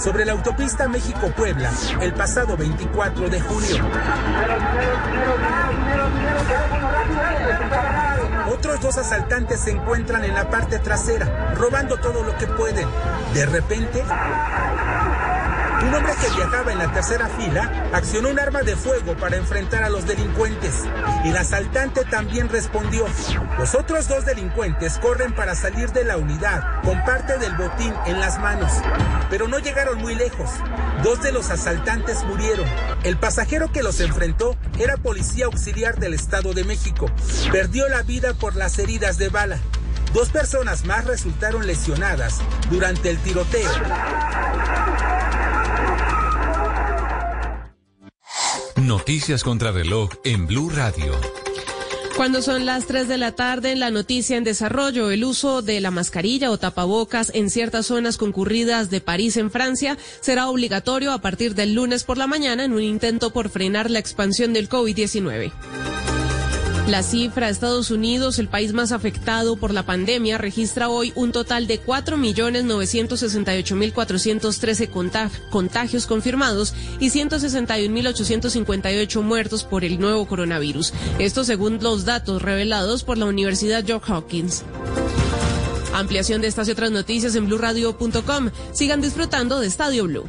sobre la autopista México-Puebla el pasado 24 de junio. Otros dos asaltantes se encuentran en la parte trasera, robando todo lo que pueden. De repente, un hombre que viajaba en la tercera fila accionó un arma de fuego para enfrentar a los delincuentes el asaltante también respondió. Los otros dos delincuentes corren para salir de la unidad con parte del botín en las manos, pero no llegaron muy lejos. Dos de los asaltantes murieron. El pasajero que los enfrentó era policía auxiliar del Estado de México. Perdió la vida por las heridas de bala. Dos personas más resultaron lesionadas durante el tiroteo. Noticias contra reloj en Blue Radio. Cuando son las 3 de la tarde, en la noticia en desarrollo, el uso de la mascarilla o tapabocas en ciertas zonas concurridas de París, en Francia, será obligatorio a partir del lunes por la mañana en un intento por frenar la expansión del COVID-19. La cifra, Estados Unidos, el país más afectado por la pandemia, registra hoy un total de 4.968.413 contagios confirmados y 161.858 muertos por el nuevo coronavirus. Esto según los datos revelados por la Universidad Johns Hopkins. Ampliación de estas y otras noticias en blurradio.com. Sigan disfrutando de Estadio Blue.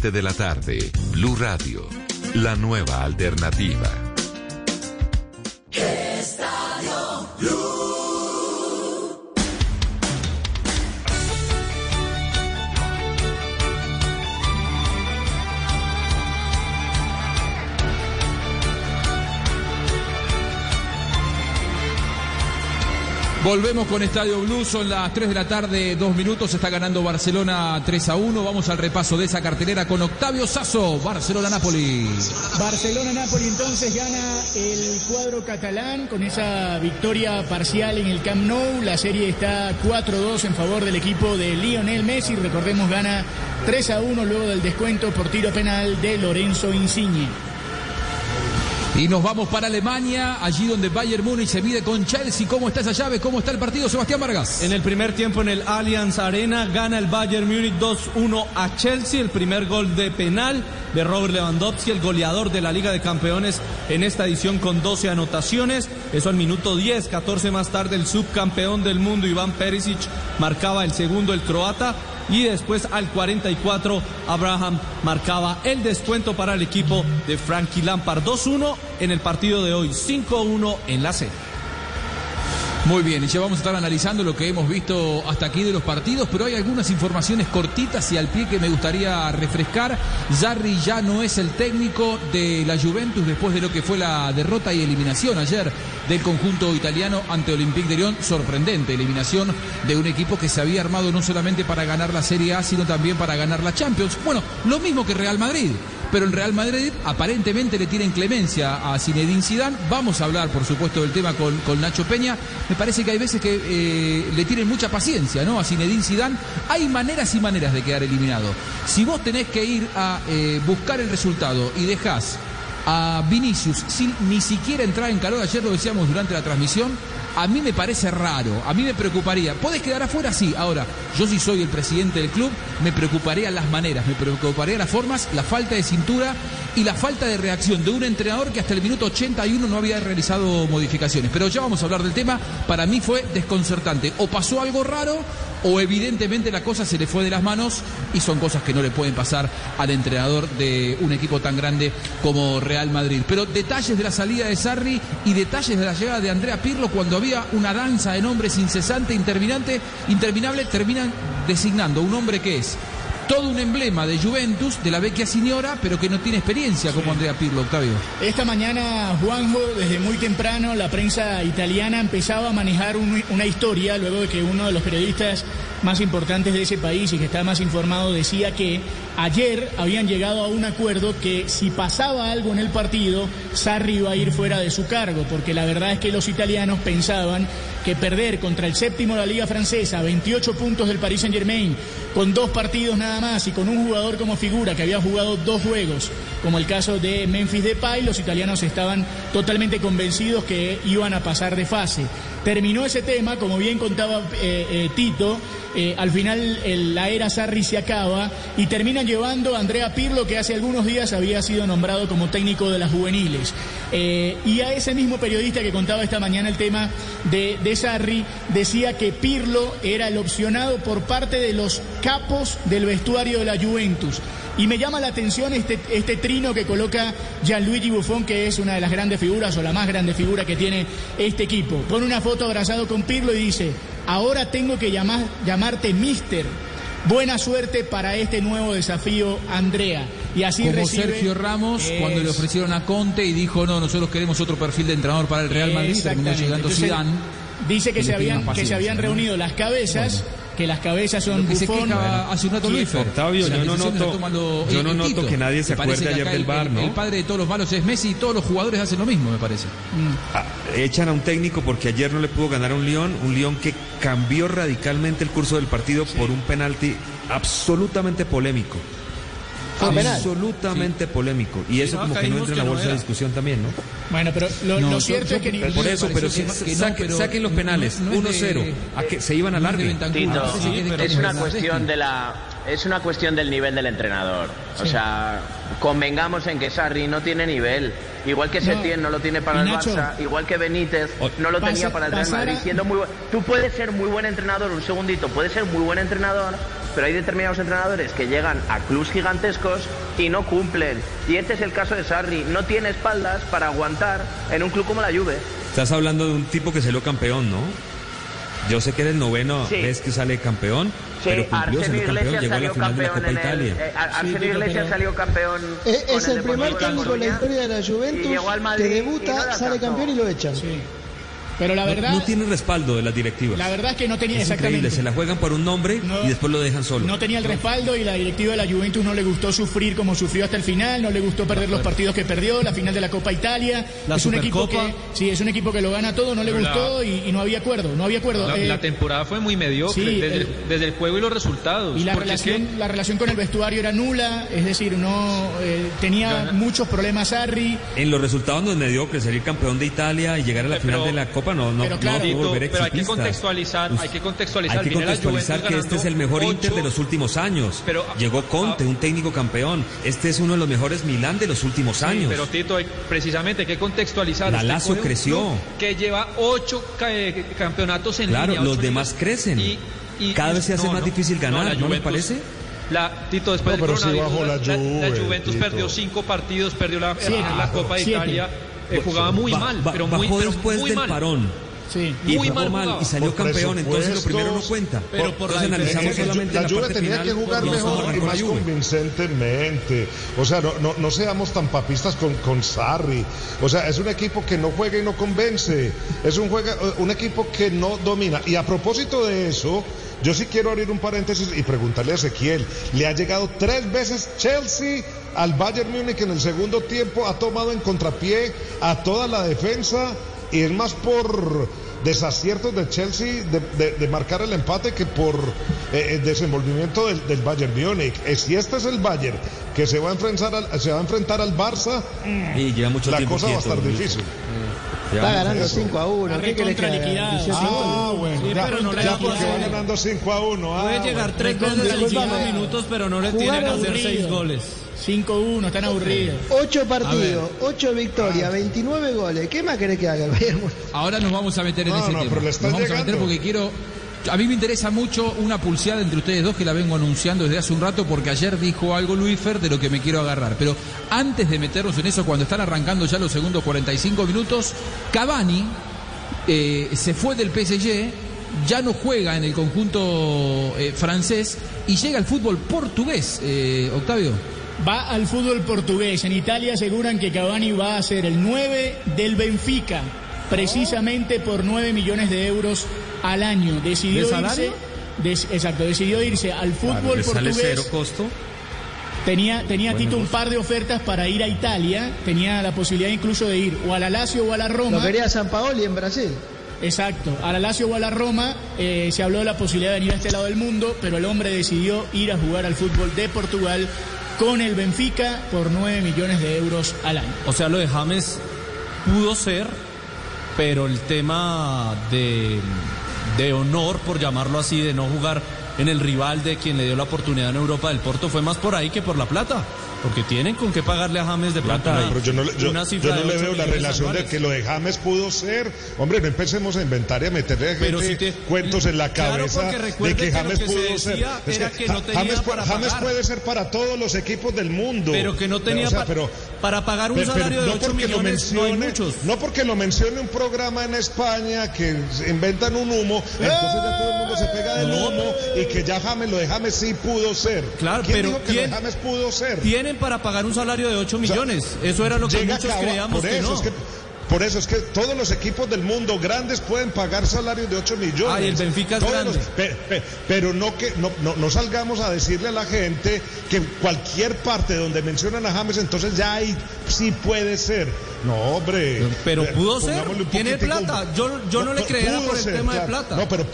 de la tarde, Blue Radio, la nueva alternativa. Volvemos con Estadio Blue, son las 3 de la tarde, dos minutos, está ganando Barcelona 3 a 1. Vamos al repaso de esa cartelera con Octavio Sasso, Barcelona-Napoli. Barcelona-Napoli entonces gana el cuadro catalán con esa victoria parcial en el Camp Nou. La serie está 4-2 en favor del equipo de Lionel Messi. Recordemos, gana 3 a 1 luego del descuento por tiro penal de Lorenzo Insigne. Y nos vamos para Alemania, allí donde Bayern Múnich se mide con Chelsea. ¿Cómo está esa llave? ¿Cómo está el partido, Sebastián Vargas? En el primer tiempo en el Allianz Arena gana el Bayern Múnich 2-1 a Chelsea. El primer gol de penal de Robert Lewandowski, el goleador de la Liga de Campeones en esta edición con 12 anotaciones. Eso al minuto 10, 14 más tarde el subcampeón del mundo Iván Perisic marcaba el segundo, el croata y después al 44 Abraham marcaba el descuento para el equipo de Frankie Lampard 2-1 en el partido de hoy, 5-1 en la C. Muy bien, y ya vamos a estar analizando lo que hemos visto hasta aquí de los partidos, pero hay algunas informaciones cortitas y al pie que me gustaría refrescar. Jarry ya no es el técnico de la Juventus después de lo que fue la derrota y eliminación ayer del conjunto italiano ante Olympique de Lyon. Sorprendente eliminación de un equipo que se había armado no solamente para ganar la Serie A, sino también para ganar la Champions. Bueno, lo mismo que Real Madrid pero el Real Madrid aparentemente le tienen clemencia a Zinedine Zidane. Vamos a hablar, por supuesto, del tema con, con Nacho Peña. Me parece que hay veces que eh, le tienen mucha paciencia ¿no? a Zinedine Zidane. Hay maneras y maneras de quedar eliminado. Si vos tenés que ir a eh, buscar el resultado y dejás a Vinicius sin ni siquiera entrar en calor, ayer lo decíamos durante la transmisión, a mí me parece raro, a mí me preocuparía. ¿Puedes quedar afuera? Sí. Ahora, yo si soy el presidente del club, me preocuparía las maneras, me preocuparía las formas, la falta de cintura y la falta de reacción de un entrenador que hasta el minuto 81 no había realizado modificaciones. Pero ya vamos a hablar del tema. Para mí fue desconcertante. O pasó algo raro o evidentemente la cosa se le fue de las manos y son cosas que no le pueden pasar al entrenador de un equipo tan grande como Real Madrid. Pero detalles de la salida de Sarri y detalles de la llegada de Andrea Pirlo cuando había una danza de nombres incesante, interminante, interminable, terminan designando un hombre que es todo un emblema de Juventus, de la vecchia señora, pero que no tiene experiencia como Andrea Pirlo, Octavio. Esta mañana, Juanjo, desde muy temprano, la prensa italiana empezaba a manejar una historia, luego de que uno de los periodistas más importantes de ese país y que está más informado decía que ayer habían llegado a un acuerdo que si pasaba algo en el partido, Sarri iba a ir fuera de su cargo, porque la verdad es que los italianos pensaban que perder contra el séptimo de la Liga Francesa, 28 puntos del Paris Saint Germain, con dos partidos nada más y con un jugador como figura que había jugado dos juegos, como el caso de Memphis Depay, los italianos estaban totalmente convencidos que iban a pasar de fase. Terminó ese tema, como bien contaba eh, eh, Tito, eh, al final la era Sarri se acaba y terminan llevando a Andrea Pirlo, que hace algunos días había sido nombrado como técnico de las juveniles. y a ese mismo periodista que contaba esta mañana el tema de, Sarri, decía que Pirlo era el opcionado por parte de los capos del vestuario de la Juventus. Y me llama la atención este, este trino que coloca Gianluigi Buffon, que es una de las grandes figuras o la más grande figura que tiene este equipo. Pone una foto abrazado con Pirlo y dice, ahora tengo que llamar, llamarte Mister. Buena suerte para este nuevo desafío, Andrea. Y así Como Sergio Ramos, cuando le ofrecieron a Conte y dijo, no, nosotros queremos otro perfil de entrenador para el Real Madrid, terminó llegando Zidane. Dice que se, habían, que se habían reunido las cabezas que las cabezas son que Buffon. hace un rato Luis Octavio, yo no noto, yo no noto que nadie se acuerde ayer del bar, ¿no? El padre de todos los malos es Messi y todos los jugadores hacen lo mismo, me parece. Mm. Ah, echan a un técnico porque ayer no le pudo ganar a un León, un León que cambió radicalmente el curso del partido por un penalti absolutamente polémico absolutamente polémico. Y eso como que no entra en la bolsa de discusión también, ¿no? Bueno, pero lo, cierto es que... Por eso, pero si, saquen los penales, 1-0, a que se iban a largo. es una cuestión de la... Es una cuestión del nivel del entrenador. O sea, convengamos en que Sarri no tiene nivel. Igual que Setién no, lo tiene para el Barça, igual que Benítez no lo tenía para el Real Madrid. Siendo muy Tú puedes ser muy buen entrenador, un segundito, puedes ser muy buen entrenador, pero hay determinados entrenadores que llegan a clubs gigantescos y no cumplen. Y este es el caso de Sarri, no tiene espaldas para aguantar en un club como la Juve. Estás hablando de un tipo que salió campeón, ¿no? Yo sé que eres noveno vez que sale campeón, pero cumplió, salió campeón, llegó a la final de la Copa Italia. Eh, Iglesias salió campeón. Es, el, primer técnico en la historia de la Juventus que debuta, sale campeón y lo echan. Pero la verdad. No, tiene respaldo de las directivas. La verdad es que no tenía es exactamente. se la juegan por un nombre y después lo dejan solo. No tenía el respaldo y la directiva de la Juventus no le gustó sufrir como sufrió hasta el final, no le gustó perder los partidos que perdió, la final de la Copa Italia. es un equipo que. Sí, es un equipo que lo gana todo, no le gustó y, no había acuerdo. No había acuerdo. La, eh, temporada fue muy mediocre, desde, el, juego y los resultados. Y la relación, la relación con el vestuario era nula, es decir, no eh, tenía muchos problemas Sarri. En los resultados no es mediocre, salir campeón de Italia y llegar a la final de la Copa no, no, pero hay que contextualizar, hay que contextualizar, hay que, contextualizar que este es el mejor Inter de los últimos años. Pero, Llegó Conte, un técnico campeón. Este es uno de los mejores Milán de los últimos años. Pero Tito, precisamente hay que contextualizar. La este Lazio creció. Que lleva ocho eh, campeonatos en claro, los demás crecen. Y, Cada vez se hace más difícil ganar, ¿no, les parece? La, Tito, después del coronavirus, la, Juventus perdió cinco partidos, perdió la, la Copa de Italia, eh, jugaba muy mal, pero muy, pero después del parón. Sí. Y muy mal, y salió campeón, entonces lo primero no cuenta. Pero por entonces analizamos solamente la, la Juve tenía que jugar mejor y más convincentemente. O sea, no, no, no, seamos tan papistas con, con Sarri. O sea, es un equipo que no juega y no convence. Es un, juega, un equipo que no domina. Y a propósito de eso, yo sí quiero abrir un paréntesis y preguntarle a Ezequiel. Le ha llegado tres veces Chelsea al Bayern Múnich en el segundo tiempo, ha tomado en contrapié a toda la defensa y es más por desaciertos de Chelsea de, marcar el empate que por eh, el desenvolvimiento del, Bayern Múnich. Eh, si este es el Bayern que se va a enfrentar al, se va a enfrentar al Barça, y lleva mucho la cosa va a estar difícil. Está ganando 5 a 1. ¿Qué que Ah, bueno. Sí, ya, no ya porque va ganando 5 a 1. Ah, Puede llegar 3 veces en 5 minutos, pero no le tiene que hacer 6 goles. 5-1, están aburridos. 8 partidos, 8 victorias, 29 goles. ¿Qué más querés que haga? Ahora nos vamos a meter en ese tema. nos vamos a meter porque quiero. A mí me interesa mucho una pulseada entre ustedes dos que la vengo anunciando desde hace un rato porque ayer dijo algo Luis Fer de lo que me quiero agarrar. Pero antes de meternos en eso, cuando están arrancando ya los segundos 45 minutos, Cavani eh, se fue del PSG ya no juega en el conjunto eh, francés y llega al fútbol portugués, eh, Octavio. Va al fútbol portugués. En Italia aseguran que Cavani va a ser el 9 del Benfica, precisamente por 9 millones de euros al año. Decidió irse. exacto, decidió irse al fútbol portugués. cero costo? Tenía, tenía Tito un par de ofertas para ir a Italia, tenía la posibilidad incluso de ir o a la Lazio o a la Roma. Lo quería San Paoli en Brasil. Exacto, a la Lazio o a la Roma eh, se habló de la posibilidad de venir a este lado del mundo, pero el hombre decidió ir a jugar al fútbol de Portugal con el Benfica por 9 millones de euros al año. O sea, lo de James pudo ser, pero el tema de, de honor, por llamarlo así, de no jugar en el rival de quien le dio la oportunidad en Europa del Porto fue más por ahí que por la plata. Porque tienen con qué pagarle a James de plata. pero yo no, yo, no le veo la relación de que lo de James pudo ser. Hombre, no empecemos a inventar y a meterle cuentos en la cabeza de que James pudo ser. James, puede ser para todos los equipos del mundo. Pero que no tenía para pagar un salario de 8 millones. no, muchos. no porque lo mencione un programa en España que inventan un humo, entonces ya todo el mundo se pega del humo y que ya James, lo de James sí pudo ser. Claro, ¿Quién pero dijo que lo de James pudo ser? Tienen para pagar un salario de 8 millones. eso era lo que muchos creíamos que no. Por eso es que todos los equipos del mundo grandes pueden pagar salarios de 8 millones. Ah, el Benfica es grande. pero, no que no, no, salgamos a decirle a la gente que cualquier parte donde mencionan a James, entonces ya ahí sí puede ser. No, hombre. Pero pudo ser. Tiene plata. Yo, yo no, le creía por el tema de plata. No, pero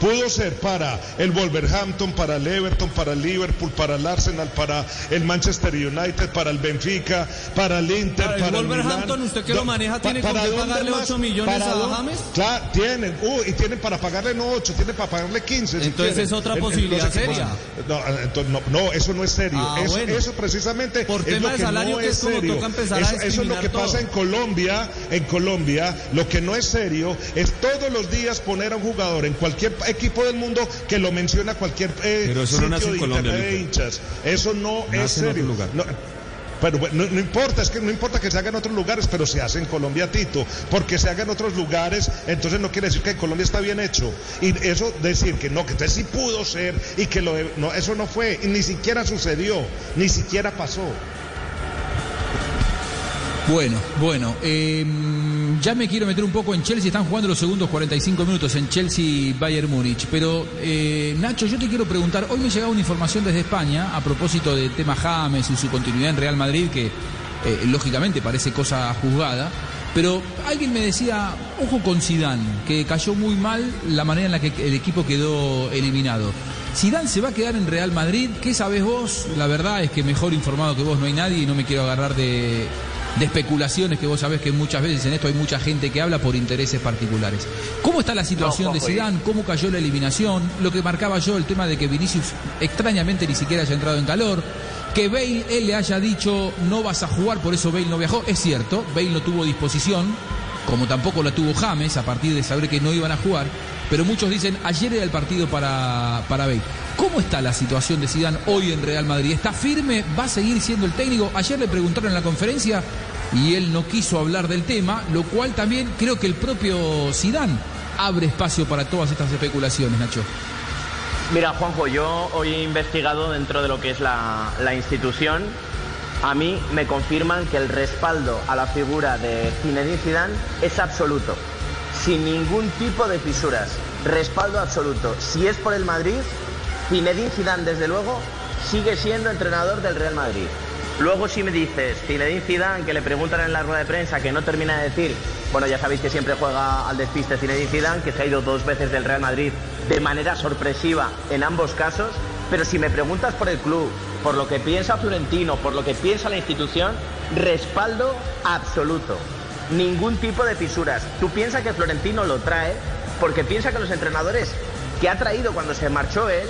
pudo ser para el Wolverhampton, para el Everton, para el Liverpool, para el Arsenal, para el Manchester United, para el Benfica, para el Inter, para, el, Wolverhampton, usted que lo maneja, tiene para que pagarle 8 millones a James. Claro, tienen. Uh, y tienen para pagarle no 8, tienen para pagarle 15. Entonces es otra posibilidad seria. No, no, eso no es serio. Ah, eso, eso, precisamente por es tema de salario que es como toca empezar eso, a eso es lo que pasa en Colombia, en Colombia, lo que no es serio es todos los días poner a un jugador en cualquier equipo del mundo que lo menciona cualquier eh, Pero eso no nace en Colombia, de hinchas. Eso no es serio. No, pero no, no, importa, es que no importa que se haga en otros lugares, pero se hace en Colombia, Tito, porque se haga en otros lugares, entonces no quiere decir que en Colombia está bien hecho. Y eso decir que no, que entonces sí pudo ser y que lo, no, eso no fue, y ni siquiera sucedió, ni siquiera pasó. Bueno, bueno, em, ya me quiero meter un poco en Chelsea, están jugando los segundos 45 minutos en Chelsea-Bayern Múnich, pero eh, Nacho, yo te quiero preguntar, hoy me llegado una información desde España a propósito del tema James y su continuidad en Real Madrid, que eh, lógicamente parece cosa juzgada, pero alguien me decía, ojo con Zidane, que cayó muy mal la manera en la que el equipo quedó eliminado. Zidane se va a quedar en Real Madrid, ¿qué sabes vos? La verdad es que mejor informado que vos no hay nadie y no me quiero agarrar de de especulaciones que vos sabés que muchas veces en esto hay mucha gente que habla por intereses particulares. ¿Cómo está la situación de Zidane? ¿Cómo cayó la eliminación? Lo que marcaba yo, el tema de que Vinicius extrañamente ni siquiera haya entrado en calor. Que Bale, él le haya dicho no vas a jugar, por eso Bale no viajó. Es cierto, Bale no tuvo disposición, como tampoco la tuvo James a partir de saber que no iban a jugar. Pero muchos dicen, ayer era el partido para, para Bale. ¿Cómo está la situación de Zidane hoy en Real Madrid? ¿Está firme? ¿Va a seguir siendo el técnico? Ayer le preguntaron en la conferencia y él no quiso hablar del tema, lo cual también creo que el propio Zidane abre espacio para todas estas especulaciones, Nacho. Mira, Juanjo, yo hoy he investigado dentro de lo que es la, la institución. A mí me confirman que el respaldo a la figura de Zinedine Zidane es absoluto, sin ningún tipo de fisuras. Respaldo absoluto. Si es por el Madrid, Zinedine Zidane, desde luego, sigue siendo entrenador del Real Madrid. Luego si me dices, Zinedine Zidane, que le preguntan en la rueda de prensa, que no termina de decir, bueno, ya sabéis que siempre juega al despiste Zinedine Zidane, que se ha ido dos veces del Real Madrid de manera sorpresiva en ambos casos, pero si me preguntas por el club, por lo que piensa Florentino, por lo que piensa la institución, respaldo absoluto. Ningún tipo de fisuras. Tú piensas que Florentino lo trae porque piensa que los entrenadores que ha traído cuando se marchó él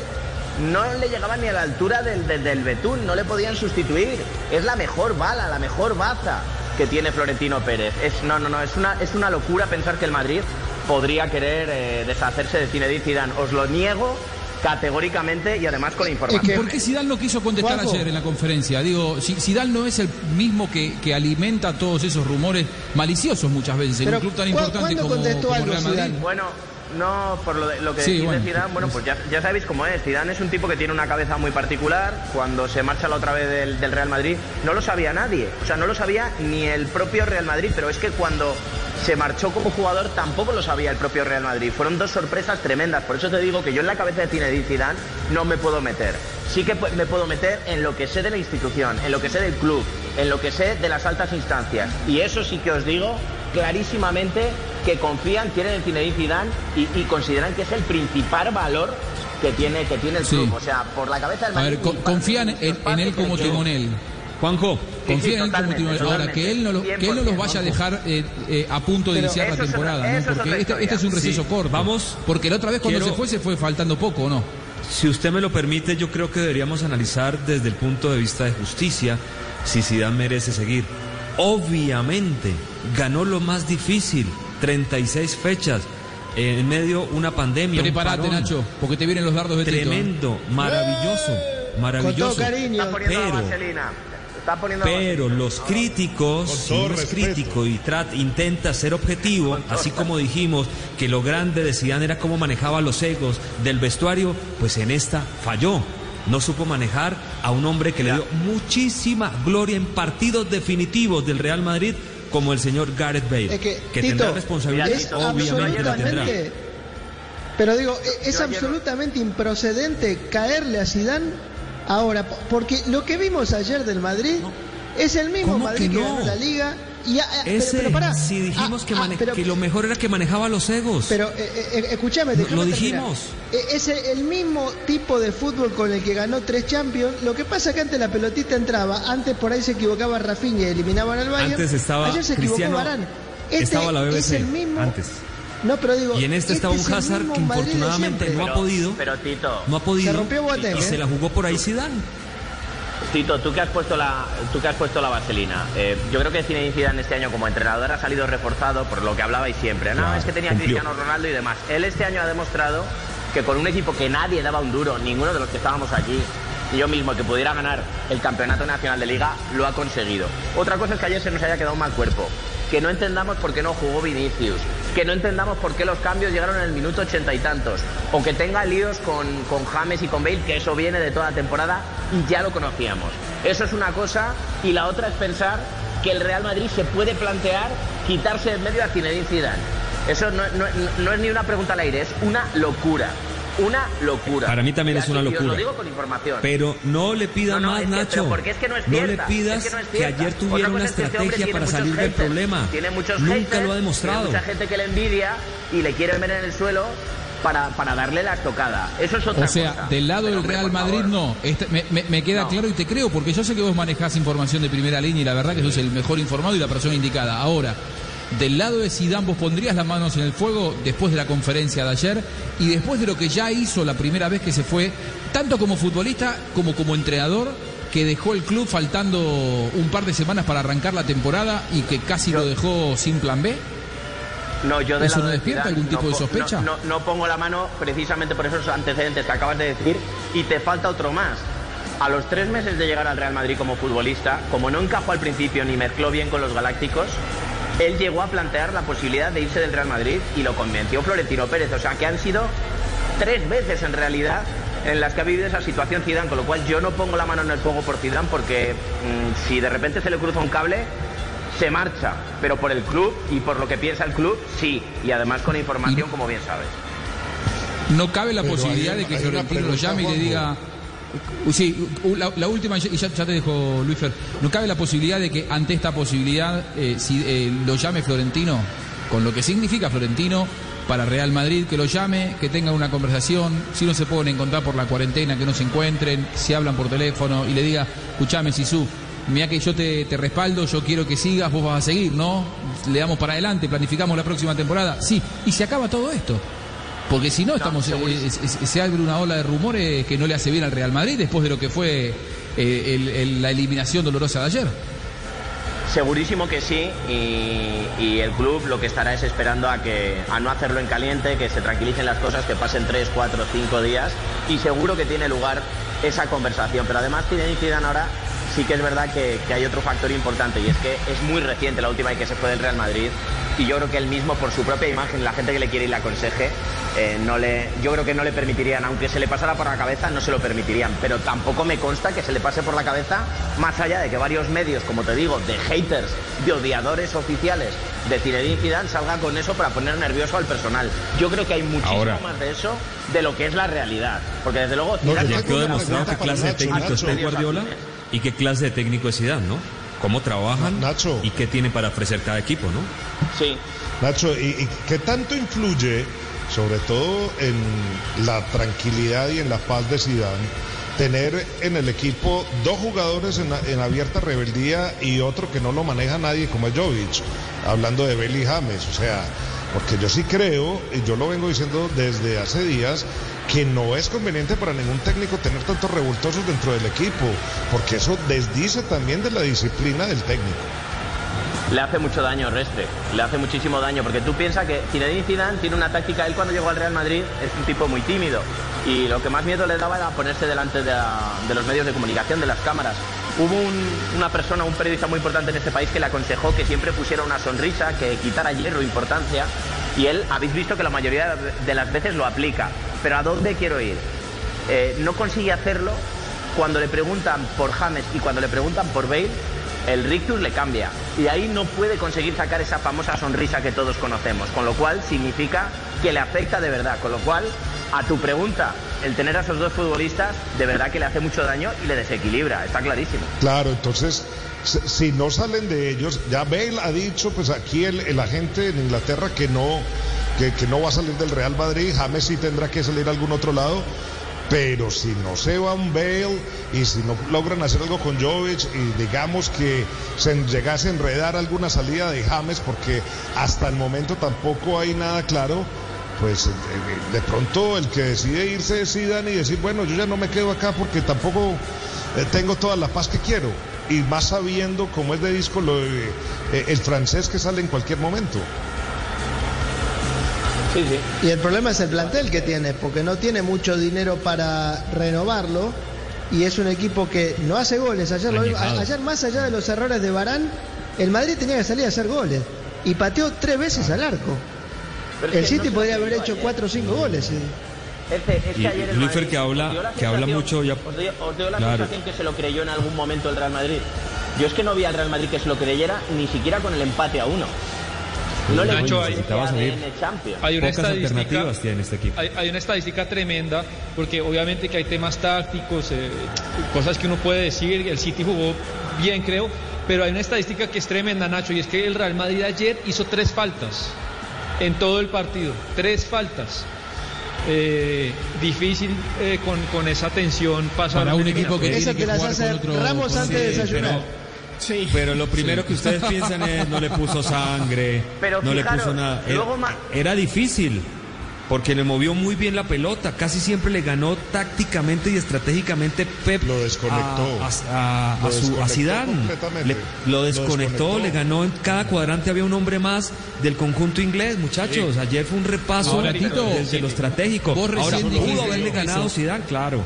no le llegaban ni a la altura del, del, Betún, no le podían sustituir. Es la mejor bala, la mejor baza que tiene Florentino Pérez. Es, no, no, no, es una, es una locura pensar que el Madrid podría querer eh, deshacerse de Zinedine Zidane. Os lo niego categóricamente y además con información. ¿Por qué Zidane no quiso contestar ayer en la conferencia? Digo, si Zidane no es el mismo que, que alimenta todos esos rumores maliciosos muchas veces en un club tan importante como, Real Madrid. Bueno, no por lo, lo que dice bueno, Zidane, bueno, pues ya, ya, sabéis cómo es. Zidane es un tipo que tiene una cabeza muy particular. Cuando se marcha la otra vez del, del, Real Madrid, no lo sabía nadie. O sea, no lo sabía ni el propio Real Madrid, pero es que cuando se marchó como jugador tampoco lo sabía el propio Real Madrid. Fueron dos sorpresas tremendas. Por eso te digo que yo en la cabeza de Zinedine Zidane no me puedo meter. Sí que me puedo meter en lo que sé de la institución, en lo que sé del club, en lo que sé de las altas instancias. Y eso sí que os digo clarísimamente que confían, tienen en Zinedine Zidane y, y consideran que es el principal valor que tiene, que tiene el club. O sea, por la cabeza del Madrid. A ver, confían en, en, él como timonel. Juanjo, confían en él como timonel. Ahora, que él no, lo, que él no los vaya a dejar eh, eh, a punto de iniciar la temporada, ¿no? Porque este, este, es un receso sí. corto. Vamos. Porque la otra vez cuando quiero... se fue, se fue faltando poco, ¿o no? Si usted me lo permite, yo creo que deberíamos analizar desde el punto de vista de justicia si Zidane merece seguir. Obviamente, ganó lo más difícil, 36 fechas, en medio una pandemia. Prepárate, un Nacho, porque te vienen los dardos de Tremendo, Tito. maravilloso, maravilloso. Pero, pero los críticos, si uno es crítico y trat, intenta ser objetivo, así como dijimos que lo grande de Zidane era cómo manejaba los egos del vestuario, pues en esta falló. No supo manejar a un hombre que le dio muchísima gloria en partidos definitivos del Real Madrid como el señor Gareth Bale, es que, que Tito, tendrá responsabilidades, obviamente la tendrá. Pero digo, es absolutamente improcedente caerle a Zidane ahora, porque lo que vimos ayer del Madrid no. es el mismo Madrid que, no? que ganó la Liga y, ah, Ese, pero, pero pará. si dijimos ah, que, ah, pero, que, lo mejor era que manejaba los egos. Pero eh, eh, escúchame, lo dijimos. Es el mismo tipo de fútbol con el que ganó tres Champions. Lo que pasa que antes la pelotita entraba, antes por ahí se equivocaba Rafinha y eliminaban al Bayern. Antes estaba Ayer se Cristiano, Barán. Este estaba la BBC es el mismo, antes. No, pero digo, y en este, este estaba un Hazard que infortunadamente no ha podido. Pero Tito, no ha podido. Se rompió Boateng, y, y ¿eh? se la jugó por ahí Zidane. Tito, tú que has puesto la, tú que has puesto la vaselina, eh, yo creo que Zinedine Zidane este año como entrenador ha salido reforzado por lo que hablabais siempre. No, claro, es que tenía cumplió. Cristiano Ronaldo y demás. Él este año ha demostrado que con un equipo que nadie daba un duro, ninguno de los que estábamos y yo mismo, que pudiera ganar el campeonato nacional de liga, lo ha conseguido. Otra cosa es que ayer se nos haya quedado un mal cuerpo, que no entendamos por qué no jugó Vinicius, que no entendamos por qué los cambios llegaron en el minuto ochenta y tantos, o que tenga líos con, con James y con Bale, que eso viene de toda la temporada y ya lo conocíamos. Eso es una cosa, y la otra es pensar que el Real Madrid se puede plantear quitarse en medio a Zinedine Zidane. Eso no es ni una pregunta al aire, es una locura una locura. Para mí también es una locura. Lo digo con información. Pero no le pidas no, no, más, es que, Nacho. Porque es que no, es no le pidas es que, es que, ayer tuviera una estrategia para salir haters. del problema. Tiene muchos Nunca haters, lo ha demostrado. Tiene mucha gente que le envidia y le quiere ver en el suelo para, para darle la estocada. Eso es otra O sea, cosa. del lado Pero, del Real Madrid no. Este, me, me, me, queda No. claro y te creo, porque yo sé que vos manejás información de primera línea y la verdad que sos el mejor informado y la persona indicada. Ahora, del lado de Zidane vos pondrías las manos en el fuego después de la conferencia de ayer y después de lo que ya hizo la primera vez que se fue, tanto como futbolista como como entrenador, que dejó el club faltando un par de semanas para arrancar la temporada y que casi lo dejó sin plan B. No, yo de ¿Eso no de despierta Zidane algún tipo no de sospecha? No, no, no pongo la mano precisamente por esos antecedentes que acabas de decir y te falta otro más. A los tres meses de llegar al Real Madrid como futbolista, como no encajó al principio ni mezcló bien con los Galácticos, él llegó a plantear la posibilidad de irse del Real Madrid y lo convenció Florentino Pérez. O sea que han sido tres veces en realidad en las que ha vivido esa situación Zidane, con lo cual yo no pongo la mano en el fuego por Zidane porque mmm, si de repente se le cruza un cable se marcha, pero por el club y por lo que piensa el club, sí, y además con información, como bien sabes. No cabe la Pero posibilidad hay- de que Florentino lo llame y le Juanjo. diga. Uh, Sí, uh, la, la última, y ya, te dejo, Luis Fer. ¿No cabe la posibilidad de que ante esta posibilidad eh, si eh, lo llame Florentino, con lo que significa Florentino para Real Madrid, que lo llame, que tengan una conversación, si no se pueden encontrar por la cuarentena, que no se encuentren, si hablan por teléfono y le diga, escuchame, Sisu, mira que yo te, te respaldo, yo quiero que sigas, vos vas a seguir, ¿no? Le damos para adelante, planificamos la próxima temporada. Sí, y se acaba todo esto. Porque si no, estamos, eh, se abre una ola de rumores que no le hace bien al Real Madrid después de lo que fue eh, el- el- la eliminación dolorosa de ayer. Segurísimo que sí y, y el club lo que estará es esperando a que a no hacerlo en caliente, que se tranquilicen las cosas, que pasen 3, 4, 5 días y seguro que tiene lugar esa conversación. Pero además Zidane ahora sí que es verdad que, que hay otro factor importante y es que es muy reciente la última vez que se fue del Real Madrid y yo creo que él mismo, por su propia imagen, la gente que le quiere y le aconseje, eh, no le, yo creo que no le permitirían, aunque se le pasara por la cabeza, no se lo permitirían. Pero tampoco me consta que se le pase por la cabeza, más allá de que varios medios, como te digo, de haters, de odiadores oficiales de Zinedine Zidane, salgan con eso para poner nervioso al personal. Yo creo que hay muchísimo más de eso de lo que es la realidad. Porque desde luego... Zidane ya quedó demostrado qué clase de técnico es Guardiola y qué clase de técnico es Zidane, ¿no? Cómo trabajan Nacho. y qué tiene para ofrecer cada equipo, ¿no? Sí. Nacho, ¿y, qué tanto influye, sobre todo en la tranquilidad y en la paz de Zidane, tener en el equipo dos jugadores en, abierta rebeldía y otro que no lo maneja nadie como es Jovic, hablando de Beli James, o sea, porque yo sí creo, y yo lo vengo diciendo desde hace días, que no es conveniente para ningún técnico tener tantos revoltosos dentro del equipo, porque eso desdice también de la disciplina del técnico. Le hace mucho daño Restre, le hace muchísimo daño, porque tú piensas que Zinedine Zidane tiene una táctica, él cuando llegó al Real Madrid es un tipo muy tímido y lo que más miedo le daba era ponerse delante de, los medios de comunicación, de las cámaras. Hubo una persona, un periodista muy importante en este país que le aconsejó que siempre pusiera una sonrisa, que quitara hierro, importancia, y él habéis visto que la mayoría de las veces lo aplica. Pero ¿a dónde quiero ir? Eh, no consigue hacerlo cuando le preguntan por James y cuando le preguntan por Bale, el rictus le cambia. Y ahí no puede conseguir sacar esa famosa sonrisa que todos conocemos. Con lo cual significa que le afecta de verdad. Con lo cual, a tu pregunta, el tener a esos dos futbolistas de verdad que le hace mucho daño y le desequilibra. Está clarísimo. Claro, entonces si no salen de ellos, ya Bale ha dicho, pues aquí el, el agente en Inglaterra que no, que, no va a salir del Real Madrid, James sí tendrá que salir a algún otro lado. Pero si no se va un Bale y si no logran hacer algo con Jovic y digamos que se llegase a enredar alguna salida de James, porque hasta el momento tampoco hay nada claro, pues eh, eh, de pronto el que decide irse decidan y decir, bueno, yo ya no me quedo acá porque tampoco eh, tengo toda la paz que quiero. Y más sabiendo cómo es de disco lo, el francés que sale en cualquier momento. Y el problema es el plantel que tiene, porque no tiene mucho dinero para renovarlo y es un equipo que no hace goles. Ayer, lo, ayer más allá de los errores de Barán, el Madrid tenía que salir a hacer goles y pateó tres veces al arco. el City podría haber hecho cuatro o cinco goles. y que habla, que habla mucho ya. Os doy, la sensación que se lo creyó en algún momento el Real Madrid. Yo es que no vi al Real Madrid que se lo creyera ni siquiera con el empate a uno. No le Nacho, hay, hay una estadística, este equipo. Hay, una estadística tremenda, porque obviamente que hay temas tácticos, eh, cosas que uno puede decir, el City jugó bien creo, pero hay una estadística que es tremenda, Nacho, y es que el Real Madrid ayer hizo tres faltas en todo el partido, tres faltas. Eh, difícil eh, con, con, esa tensión pasar para un equipo que tiene que jugar con otro Ramos antes de desayunar. pero lo primero que ustedes piensan es no le puso sangre, no le puso nada. Era, difícil porque le movió muy bien la pelota, casi siempre le ganó tácticamente y estratégicamente Pep. Lo desconectó. A, a, Zidane. lo desconectó, le ganó en cada cuadrante había un hombre más del conjunto inglés, muchachos. Ayer fue un repaso desde lo estratégico. Ahora pudo haberle ganado Zidane, claro.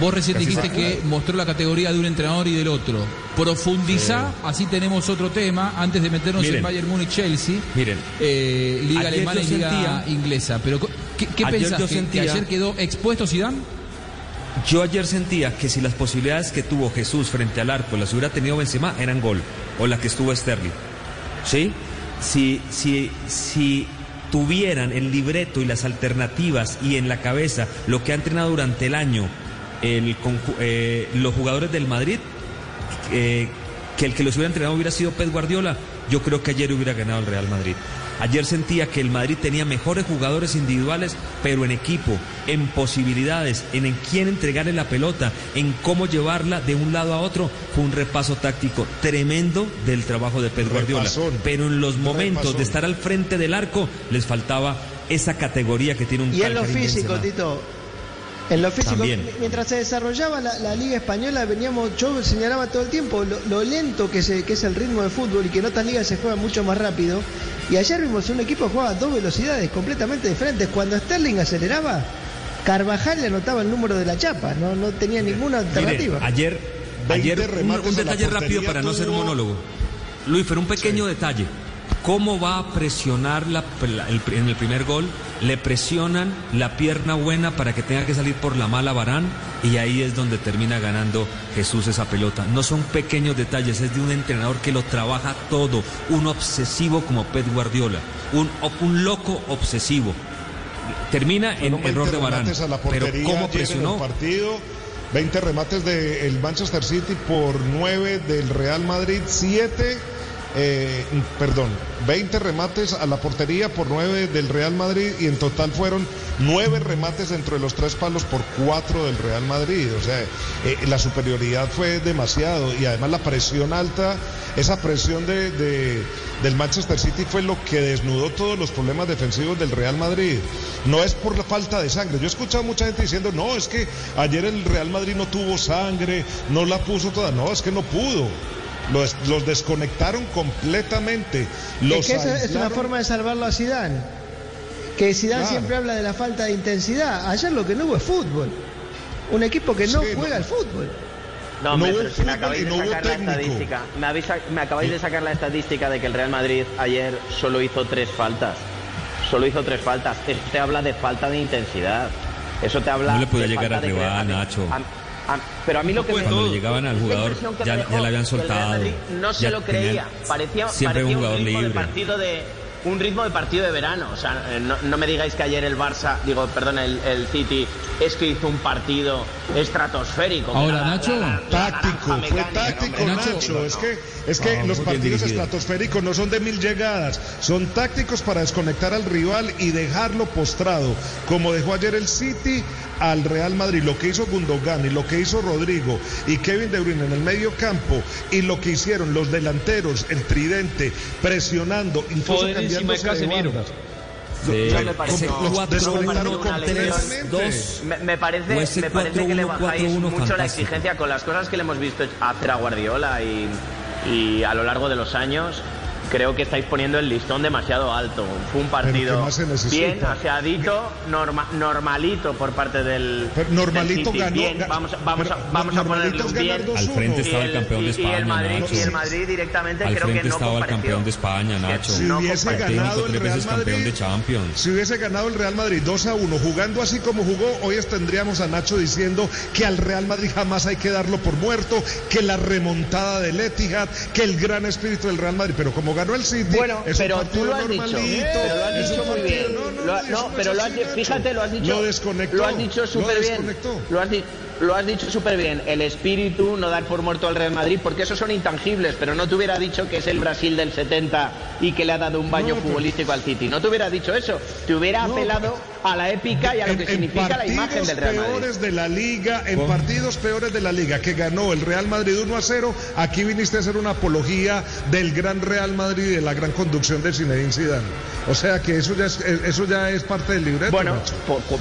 Vos, recién dijiste que mostró la categoría de un entrenador y del otro. Profundizá, así tenemos otro tema, antes de meternos en Bayern Múnich Chelsea. Miren, eh, Liga Alemana y Liga Inglesa. Pero ¿qué, qué pensás? ¿Que, ayer quedó expuesto Zidane? Yo ayer sentía que si las posibilidades que tuvo Jesús frente al arco las hubiera tenido Benzema, eran gol. O la que estuvo Sterling. ¿Sí? Si, si, si tuvieran el libreto y las alternativas y en la cabeza lo que ha entrenado durante el año el, eh, los jugadores del Madrid, eh, que el que los hubiera entrenado hubiera sido Pep Guardiola, yo creo que ayer hubiera ganado el Real Madrid. Ayer sentía que el Madrid tenía mejores jugadores individuales, pero en equipo, en posibilidades, en, en quién entregarle la pelota, en cómo llevarla de un lado a otro. Fue un repaso táctico tremendo del trabajo de Pep Guardiola. pero en los momentos de estar al frente del arco les faltaba esa categoría que tiene un Y en lo físico, Tito, en lo físico, mientras se desarrollaba la, Liga Española, veníamos, yo señalaba todo el tiempo lo, lento que, que es el ritmo de fútbol y que en otras ligas se juega mucho más rápido. Y ayer vimos un equipo que jugaba a dos velocidades completamente diferentes. Cuando Sterling aceleraba, Carvajal le anotaba el número de la chapa, no, no tenía ninguna alternativa. ayer, ayer un, detalle rápido para no ser un monólogo. Luis, pero un pequeño detalle. ¿Cómo va a presionar la, en el primer gol? Le presionan la pierna buena para que tenga que salir por la mala Barán y ahí es donde termina ganando Jesús esa pelota. No son pequeños detalles, es de un entrenador que lo trabaja todo, un obsesivo como Pep Guardiola, un, un loco obsesivo. Termina en error de Barán, pero ¿cómo presionó? El partido, 20 remates del Manchester City por 9 del Real Madrid, 7 eh, perdón, 20 remates a la portería por 9 del Real Madrid y en total fueron 9 remates dentro de los tres palos por 4 del Real Madrid. O sea, eh, la superioridad fue demasiado y además la presión alta, esa presión de, del Manchester City fue lo que desnudó todos los problemas defensivos del Real Madrid. No es por la falta de sangre. Yo he escuchado mucha gente diciendo, no, es que ayer el Real Madrid no tuvo sangre, no la puso toda. No, es que no pudo. Los, desconectaron completamente. Los es que es una forma de salvarlo a Zidane. Que Zidane siempre habla de la falta de intensidad. Ayer lo que no hubo es fútbol. Un equipo que no juega al fútbol. No, pero si me acabáis de sacar la estadística, me, acabáis de sacar la estadística de que el Real Madrid ayer solo hizo tres faltas. Solo hizo tres faltas. Eso te habla de falta de intensidad. Eso te habla. No le puede llegar arriba a Nacho. Ah, pero a mí lo que me cuando llegaban al jugador ya, ya le habían soltado. no se lo creía. Parecía, parecía un, jugador ritmo libre. de partido de un ritmo de partido de verano. O sea, eh, no, me digáis que ayer el Barça, digo, perdón, el, el City es que hizo un partido estratosférico. Ahora, Nacho, táctico, fue táctico, Nacho. Es que, es que los partidos estratosféricos no son de mil llegadas, son tácticos para desconectar al rival y dejarlo postrado, como dejó ayer el City al Real Madrid, lo que hizo Gundogan y lo que hizo Rodrigo y Kevin De Bruyne en el medio campo y lo que hicieron los delanteros, el tridente, presionando, incluso cambiando de me parece, me, parece, me parece que le bajáis mucho la exigencia con las cosas que le hemos visto hacer a Guardiola y, y a lo largo de los años creo que estáis poniendo el listón demasiado alto. Fue un partido bien aseadito, norma, normalito por parte del. normalito ganó. Bien, vamos, vamos, a, vamos a ponerle un bien. Al frente estaba el campeón de España. Y el Madrid, y el Madrid directamente Al creo que no estaba el campeón de España, Nacho. Si hubiese ganado el Real Madrid. De Champions. Si hubiese ganado el Real Madrid 2 a 1, jugando así como jugó, hoy tendríamos a Nacho diciendo que al Real Madrid jamás hay que darlo por muerto, que la remontada del Etihad, que el gran espíritu del Real Madrid. Pero como ganó el City. Bueno, pero tú lo has dicho. Pero lo has dicho muy bien. No, pero lo has, fíjate, lo has dicho. Lo desconectó. Lo has dicho súper bien. Lo has dicho lo has dicho súper bien, el espíritu, no dar por muerto al Real Madrid, porque esos son intangibles, pero no te hubiera dicho que es el Brasil del 70 y que le ha dado un baño futbolístico al City. No te hubiera dicho eso, te hubiera apelado a la épica y a lo que significa la imagen del Real Madrid. peores de la liga, en partidos peores de la liga, que ganó el Real Madrid 1 a 0, aquí viniste a hacer una apología del gran Real Madrid y de la gran conducción de Zinedine Zidane. O sea que eso ya es, eso ya es parte del libreto. Bueno,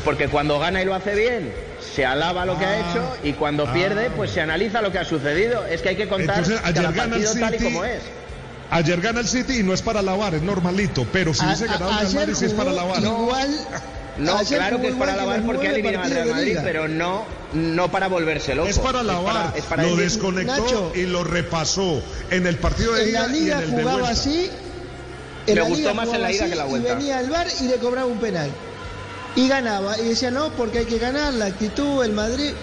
porque cuando gana y lo hace bien, se alaba lo que ha ah, hecho y cuando pierde, pues se analiza lo que ha sucedido. Es que hay que contar cada partido tal y como es. Ayer gana el City y no es para alabar, es normalito, pero si hubiese ganado el Real Madrid sí es para alabar. Igual. No, claro que es para alabar porque ha eliminado al Real Madrid, pero no, no para volverse loco. Es para alabar, lo desconectó y lo repasó en el partido de ida y en el jugaba así. Me gustó más en la ida que la vuelta. Y venía al bar y le cobraba un penal y ganaba. Y decía, no, porque hay que ganar, la actitud, el Madrid.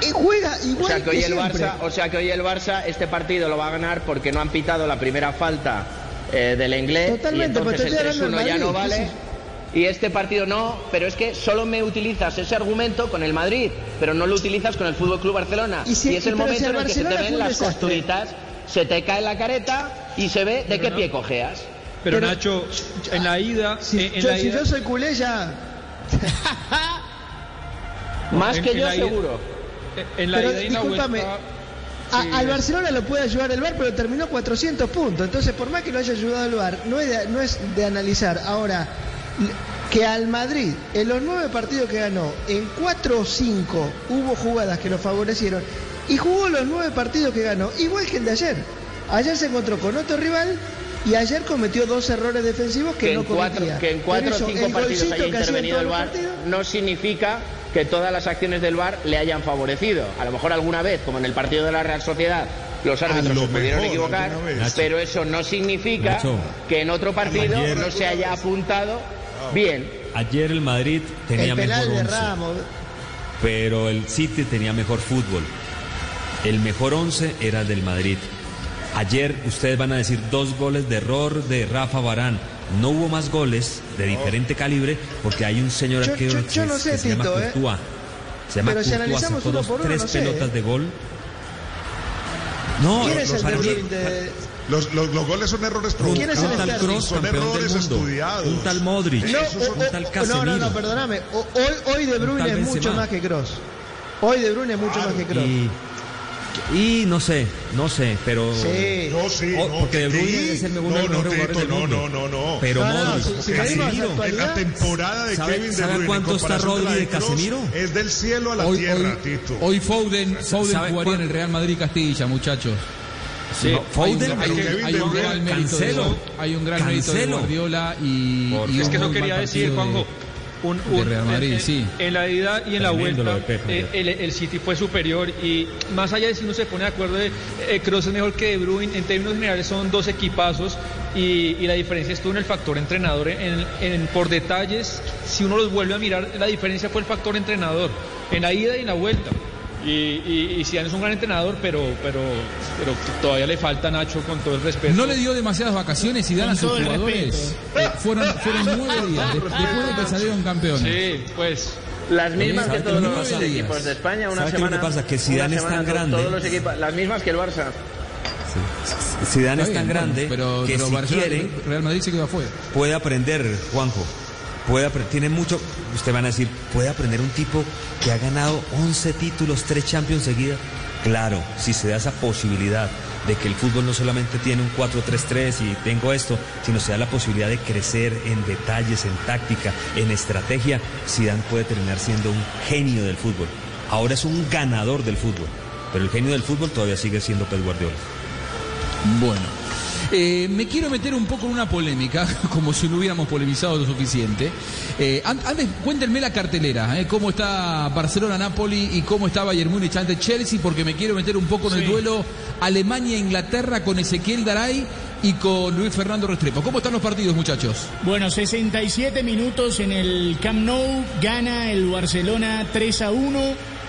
Y juega igual o sea que, hoy el Barça, O sea que hoy el Barça este partido lo va a ganar porque no han pitado la primera falta eh, del inglés. Totalmente, y entonces el 3-1 ya no vale. Y este partido no, pero es que solo me utilizas ese argumento con el Madrid, pero no lo utilizas con el Fútbol Club Barcelona. Y, es el momento en el que se te ven las costuritas, se te cae la careta y se ve de qué pie cojeas. Pero, Nacho, en la ida. Si, en yo, la ida... si yo soy culé ya Más que yo, seguro. En la pero, discúlpame, al Barcelona lo puede ayudar el VAR, pero terminó 400 puntos. Entonces, por más que lo haya ayudado el VAR, no es de, no es de analizar. Ahora, que al Madrid, en los nueve partidos que ganó, en 4 o 5 hubo jugadas que lo favorecieron y jugó los nueve partidos que ganó, igual que el de ayer. Ayer se encontró con otro rival y ayer cometió dos errores defensivos que, no cometía. que en cuatro o cinco partidos haya intervenido el VAR no significa que todas las acciones del VAR le hayan favorecido. A lo mejor alguna vez, como en el partido de la Real Sociedad, los árbitros se pudieron equivocar, pero eso no significa que en otro partido no se haya apuntado bien. Ayer el Madrid tenía mejor once, pero el City tenía mejor fútbol. El mejor once era el del Madrid. Ayer ustedes van a decir dos goles de error de Rafa Barán. No hubo más goles de diferente calibre porque hay un señor aquí que, se llama ¿eh? Courtois. Se llama Pero si analizamos uno por uno, tres pelotas ¿eh? de gol. No, ¿Quién es los, el de... los, los, los, goles son errores provocados. Un tal Cross, son errores estudiados. Un tal Modric, no, un tal Casemiro. No, no, no, perdóname. Hoy, hoy De Bruyne es mucho más que Cross. Hoy De Bruyne es mucho más que Cross. Y no sé, no sé, pero. Sí. No, sí. Oh, porque De Bruyne es el mejor, no, no, mejor del mundo. No, no, no, Pero Modric, si, Casemiro. En la temporada de ¿Sabe, Kevin De ¿sabe Bruyne. cuánto está Rodri de Casemiro? Es del cielo a la hoy, tierra, hoy, Tito. Hoy Foden, Foden jugaría en el Real Madrid Castilla, muchachos. Sí, no, Foden, hay, un, hay, un gran mérito de, hay un gran mérito de Guardiola y, y es que eso quería decir, Juanjo. Un, un, Real Madrid, en, sí. en, la ida y en la vuelta eh, el, el, City fue superior y más allá de si uno se pone de acuerdo de eh, Kroos es mejor que De Bruyne en términos generales son dos equipazos y, y la diferencia estuvo en el factor entrenador en, en, por detalles si uno los vuelve a mirar la diferencia fue el factor entrenador en la ida y en la vuelta y, y, y Zidane es un gran entrenador, pero, pero, pero todavía le falta Nacho con todo el respeto. No le dio demasiadas vacaciones Zidane a sus jugadores. Eh, fueron, fueron nueve días después de que salieron campeones. Sí, pues. Las mismas que todos los equipos de España, una ¿Sabe semana. qué pasa? Que Zidane es tan grande. Todos los equipos, las mismas que el Barça. Sí. Zidane es tan grande pero, que pero si Barcelona, quiere Real Madrid se quedó afuera. puede aprender, Juanjo. Puede, tiene mucho, usted van a decir, puede aprender un tipo que ha ganado 11 títulos, 3 Champions seguidas. Claro, si se da esa posibilidad de que el fútbol no solamente tiene un 4-3-3 y tengo esto, sino se da la posibilidad de crecer en detalles, en táctica, en estrategia, Zidane puede terminar siendo un genio del fútbol. Ahora es un ganador del fútbol, pero el genio del fútbol todavía sigue siendo Pep Guardiola. Bueno. Eh, me quiero meter un poco en una polémica, como si no hubiéramos polemizado lo suficiente. Eh, antes, cuéntenme la cartelera, eh, cómo está Barcelona-Napoli y cómo está Bayern Múnich ante Chelsea, porque me quiero meter un poco en el duelo Alemania-Inglaterra con Ezequiel Daray y con Luis Fernando Restrepo. ¿Cómo están los partidos, muchachos? Bueno, 67 minutos en el Camp Nou, gana el Barcelona 3 a 1.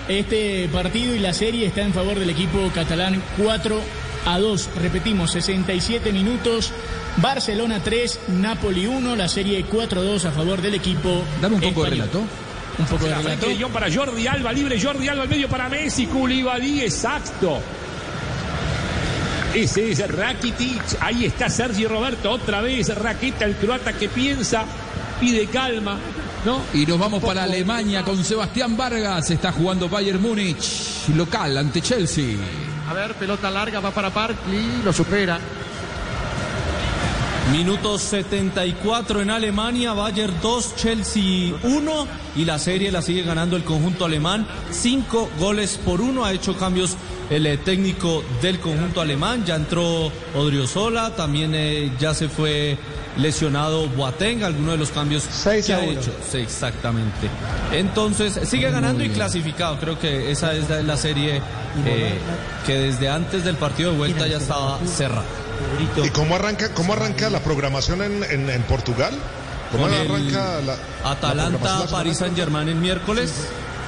Este partido y la serie está en favor del equipo catalán 4 a 2. Repetimos, 67 minutos. Barcelona 3, Napoli 1, la serie 4-2 a favor del equipo. Dame un poco español. de relato. Un poco de La relato. Jong para Jordi Alba, libre Jordi Alba al medio para Messi, Koulibaly, exacto. Ese es Rakitic, ahí está Sergio Roberto, otra vez Raqueta, el croata que piensa, pide calma, ¿no? Y nos vamos para Alemania con Sebastián Vargas. Está jugando Bayern Múnich, local ante Chelsea. A ver, pelota larga, va para Barkley, lo supera. Minuto 74 en Alemania, Bayern 2, Chelsea 1 y la serie la sigue ganando el conjunto alemán. Cinco goles por uno, ha hecho cambios el eh, técnico del conjunto alemán, ya entró Odriozola, también eh, ya se fue lesionado Boateng, alguno de los cambios Seis que ha hecho. Sí, exactamente. Entonces, sigue ganando y clasificado. Creo que esa es la, la serie eh, que desde antes del partido de vuelta ya estaba cerrada. ¿Y cómo arranca, cómo arranca la programación en, en, en Portugal? ¿Cómo arranca la, Atalanta, París Saint Germain el miércoles.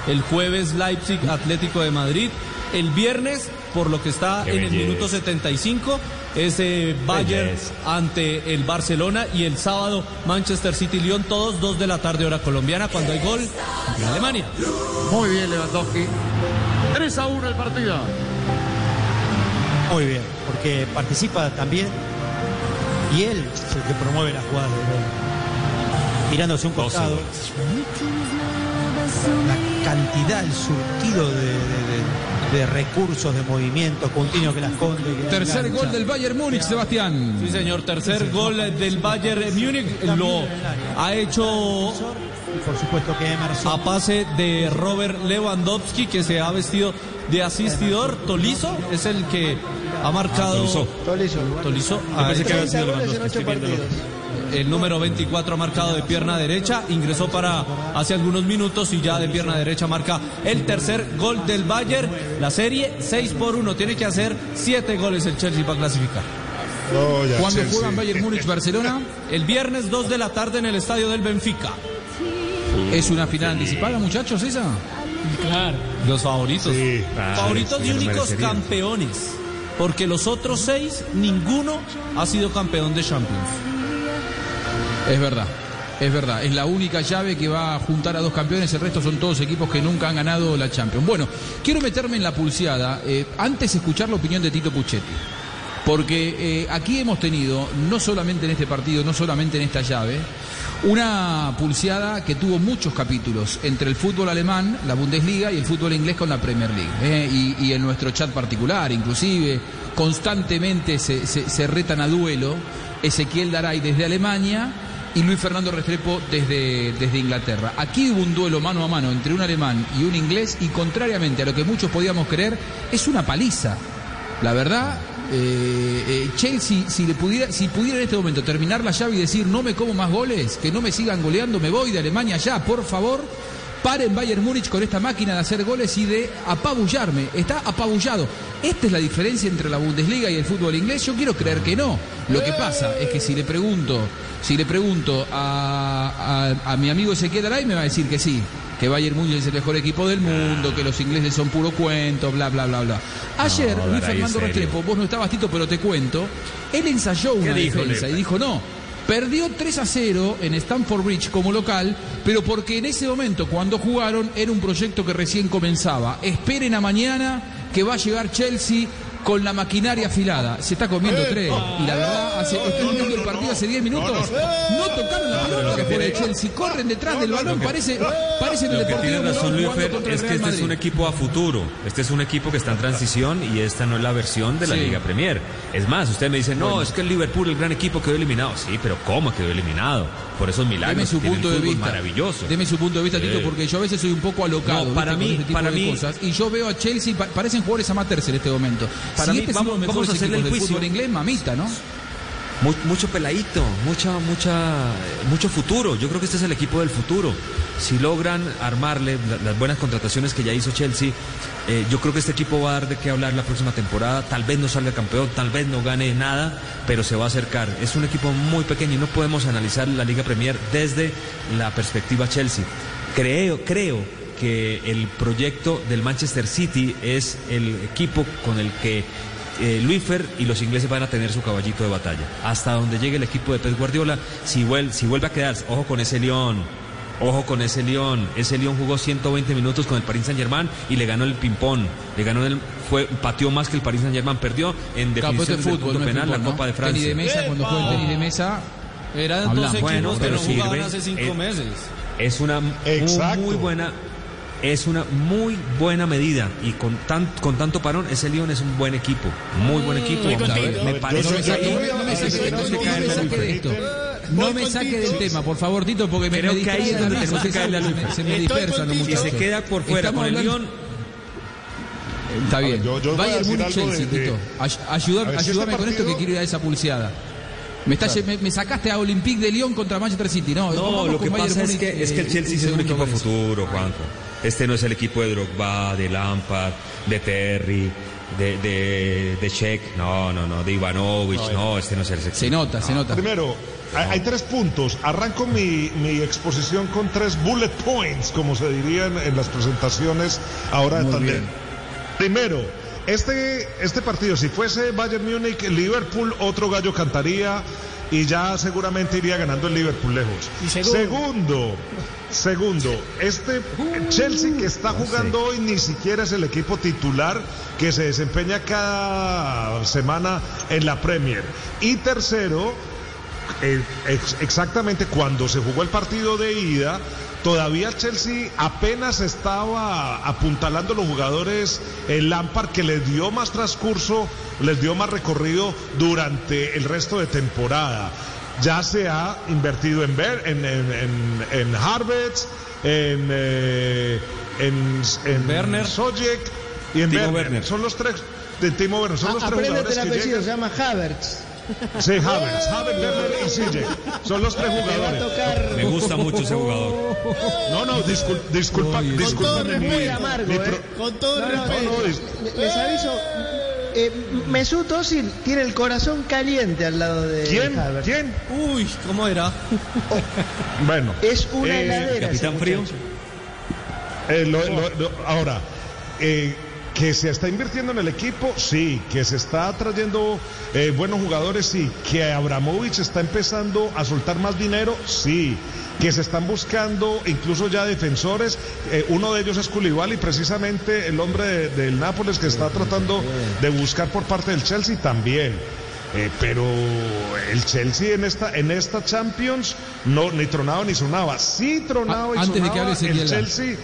El jueves Leipzig, Atlético de Madrid. El viernes, por lo que está Qué en el minuto 75, es eh, Bayern Belleza. ante el Barcelona. Y el sábado, Manchester City Lyon, todos dos de la tarde, hora colombiana, cuando hay gol en Alemania. Muy bien, Lewandowski. 3 a 1 el partido. Muy bien, porque participa también y él es el que promueve la jugada de gol. Tirándose un costado. La cantidad, el surtido de, de- de- de recursos, de movimientos continuos que las esconde. que Tercer engancha. gol del Bayern Múnich, Sebastián. Sí, señor, tercer gol del Bayern Múnich. Lo ha hecho Y por supuesto que Emerson. a pase de Robert Lewandowski, que se ha vestido de asistidor. Tolizo es el que ha marcado. Tolisso. Tolisso. Tolisso. Yo pensé que había 30 sido goles en Lewandowski, 8 estoy viéndolo. partidos. el número 24 ha marcado de pierna derecha, ingresó para hace algunos minutos y ya de pierna derecha marca el tercer gol del Bayern. La serie 6 por 1, tiene que hacer 7 goles el Chelsea para clasificar. ¿Cuándo juegan Bayern Múnich Barcelona? El viernes 2 de la tarde en el estadio del Benfica. ¿Es una final anticipada, muchachos, esa? Claro. Los favoritos. favoritos y únicos campeones. Porque los otros seis, ninguno ha sido campeón de Champions. Es verdad. Es verdad, es la única llave que va a juntar a dos campeones, el resto son todos equipos que nunca han ganado la Champions. Bueno, quiero meterme en la pulseada, eh, antes escuchar la opinión de Tito Puchetti, porque eh, aquí hemos tenido, no solamente en este partido, no solamente en esta llave, una pulseada que tuvo muchos capítulos entre el fútbol alemán, la Bundesliga y el fútbol inglés con la Premier League. ¿eh? Y, en nuestro chat particular, inclusive, constantemente se, retan a duelo Ezequiel Daray desde Alemania y Luis Fernando Restrepo desde, desde Inglaterra. Aquí hubo un duelo mano a mano entre un alemán y un inglés y contrariamente a lo que muchos podíamos creer, es una paliza. La verdad, eh, eh, Chelsea, si, le pudiera, si pudiera en este momento terminar la llave y decir no me como más goles, que no me sigan goleando, me voy de Alemania ya, por favor, paren Bayern Múnich con esta máquina de hacer goles y de apabullarme. Está apabullado. Esta es la diferencia entre la Bundesliga y el fútbol inglés. Yo quiero creer que no. Lo que pasa es que si le pregunto, si le pregunto a, mi amigo Ezequiel Aray, me va a decir que sí que Bayern Múnich es el mejor equipo del mundo, que los ingleses son puro cuento, bla, bla, bla, bla. Ayer, Luis Fernando Restrepo, vos no estabas, Tito, pero te cuento, él ensayó una defensa y dijo, no, perdió 3 a 0 en Stamford Bridge como local, pero porque en ese momento, cuando jugaron, era un proyecto que recién comenzaba. Esperen a mañana que va a llegar Chelsea con la maquinaria afilada. Se está comiendo tres. Y la verdad, hace, estoy viendo el partido hace 10 minutos. No tocaron la pelota que fue de Chelsea. Corren detrás del balón. Parece, parece el Deportivo razón, es que este es un equipo a futuro. Este es un equipo que está en transición y esta no es la versión de la Liga Premier. Es más, usted me dice, no, es que el Liverpool, el gran equipo, quedó eliminado. Sí, pero ¿cómo quedó eliminado? Por esos milagros. Deme su punto de vista. Maravilloso. Deme su punto de vista, Tito, porque yo a veces soy un poco alocado. para mí, este para mí. Cosas, y yo veo a Chelsea, parecen jugadores amateurs en este momento. Para mí, este vamos, vamos a hacerle el juicio. fútbol inglés, mamita, ¿no? Mucho peladito, mucha, mucha, mucho futuro. Yo creo que este es el equipo del futuro. Si logran armarle las buenas contrataciones que ya hizo Chelsea, eh, yo creo que este equipo va a dar de qué hablar la próxima temporada. Tal vez no salga campeón, tal vez no gane nada, pero se va a acercar. Es un equipo muy pequeño y no podemos analizar la Liga Premier desde la perspectiva Chelsea. Creo, creo que el proyecto del Manchester City es el equipo con el que eh, Luifer y los ingleses van a tener su caballito de batalla. Hasta donde llegue el equipo de Pep Guardiola, si, vuelve, si vuelve a quedarse, ojo con ese León, ojo con ese León. Ese León jugó 120 minutos con el Paris Saint Germain y le ganó el ping-pong. Le ganó el, fue, pateó más que el Paris Saint Germain, perdió en definición de fútbol, penal la Copa de Francia. Tenis de mesa, cuando fue el tenis de mesa, era dos bueno, pero sirve, hace cinco es, meses. Es una muy buena es una muy buena medida y con, tan, con tanto parón, ese León es un buen equipo, muy buen equipo. me parece que no me saque del tema, por favor, Tito, porque me, Creo que ahí es donde tenemos que caerle a Se me dispersan los muchachos. Y se queda por fuera con el León. Está bien. Vaya Múnich Chelsea, Tito. Ayúdame, ayúdame con esto que quiero ir a esa pulseada. Me, me, sacaste a Olympique de Lyon contra Manchester City. No, no lo que pasa es que, es que el Chelsea es un equipo futuro, Juanjo. Este no es el equipo de Drogba, de Lampard, de Terry, de, de, de Sheck, no, no, no, de Ivanovic, no, este no es el equipo. Se nota, se nota. Primero, hay, tres puntos. Arranco mi, mi, exposición con tres bullet points, como se dirían en las presentaciones ahora también. Primero, este, este partido, si fuese Bayern Múnich, Liverpool, otro gallo cantaría y ya seguramente iría ganando el Liverpool lejos. segundo, segundo, este Chelsea que está jugando hoy ni siquiera es el equipo titular que se desempeña cada semana en la Premier. Y tercero, eh, exactamente cuando se jugó el partido de ida, todavía Chelsea apenas estaba apuntalando los jugadores el Lampard que les dio más transcurso, les dio más recorrido durante el resto de temporada. Ya se ha invertido en Ver, en, en, en, en en, eh, en, en Werner, y en Werner. Son los tres de Timo Werner, son los tres jugadores que se llama Havertz. Sí, Havertz, Havertz, Werner y CJ. Son los tres jugadores. Me gusta mucho ese jugador. No, no, disculpa, disculpa, Con todo muy amargo, ¿eh? Con todo No, no, respeto. le- les aviso. Eh, Mesut Özil tiene el corazón caliente al lado de ¿Quién? Havertz. ¿Quién? Uy, ¿cómo era? Bueno. Es una Eh, heladera. Capitán Frío. Eh, lo- lo- lo- ahora, eh, que se está invirtiendo en el equipo, sí. Que se está trayendo eh, buenos jugadores, sí. Que Abramovich está empezando a soltar más dinero, sí. Que se están buscando incluso ya defensores. eh, uno de ellos es Koulibaly, precisamente el hombre de- del Nápoles que está tratando de buscar por parte del Chelsea también. Eh, pero el Chelsea en esta en esta Champions no ni tronaba ni sonaba. Sí tronaba y antes de que hable el. Chelsea.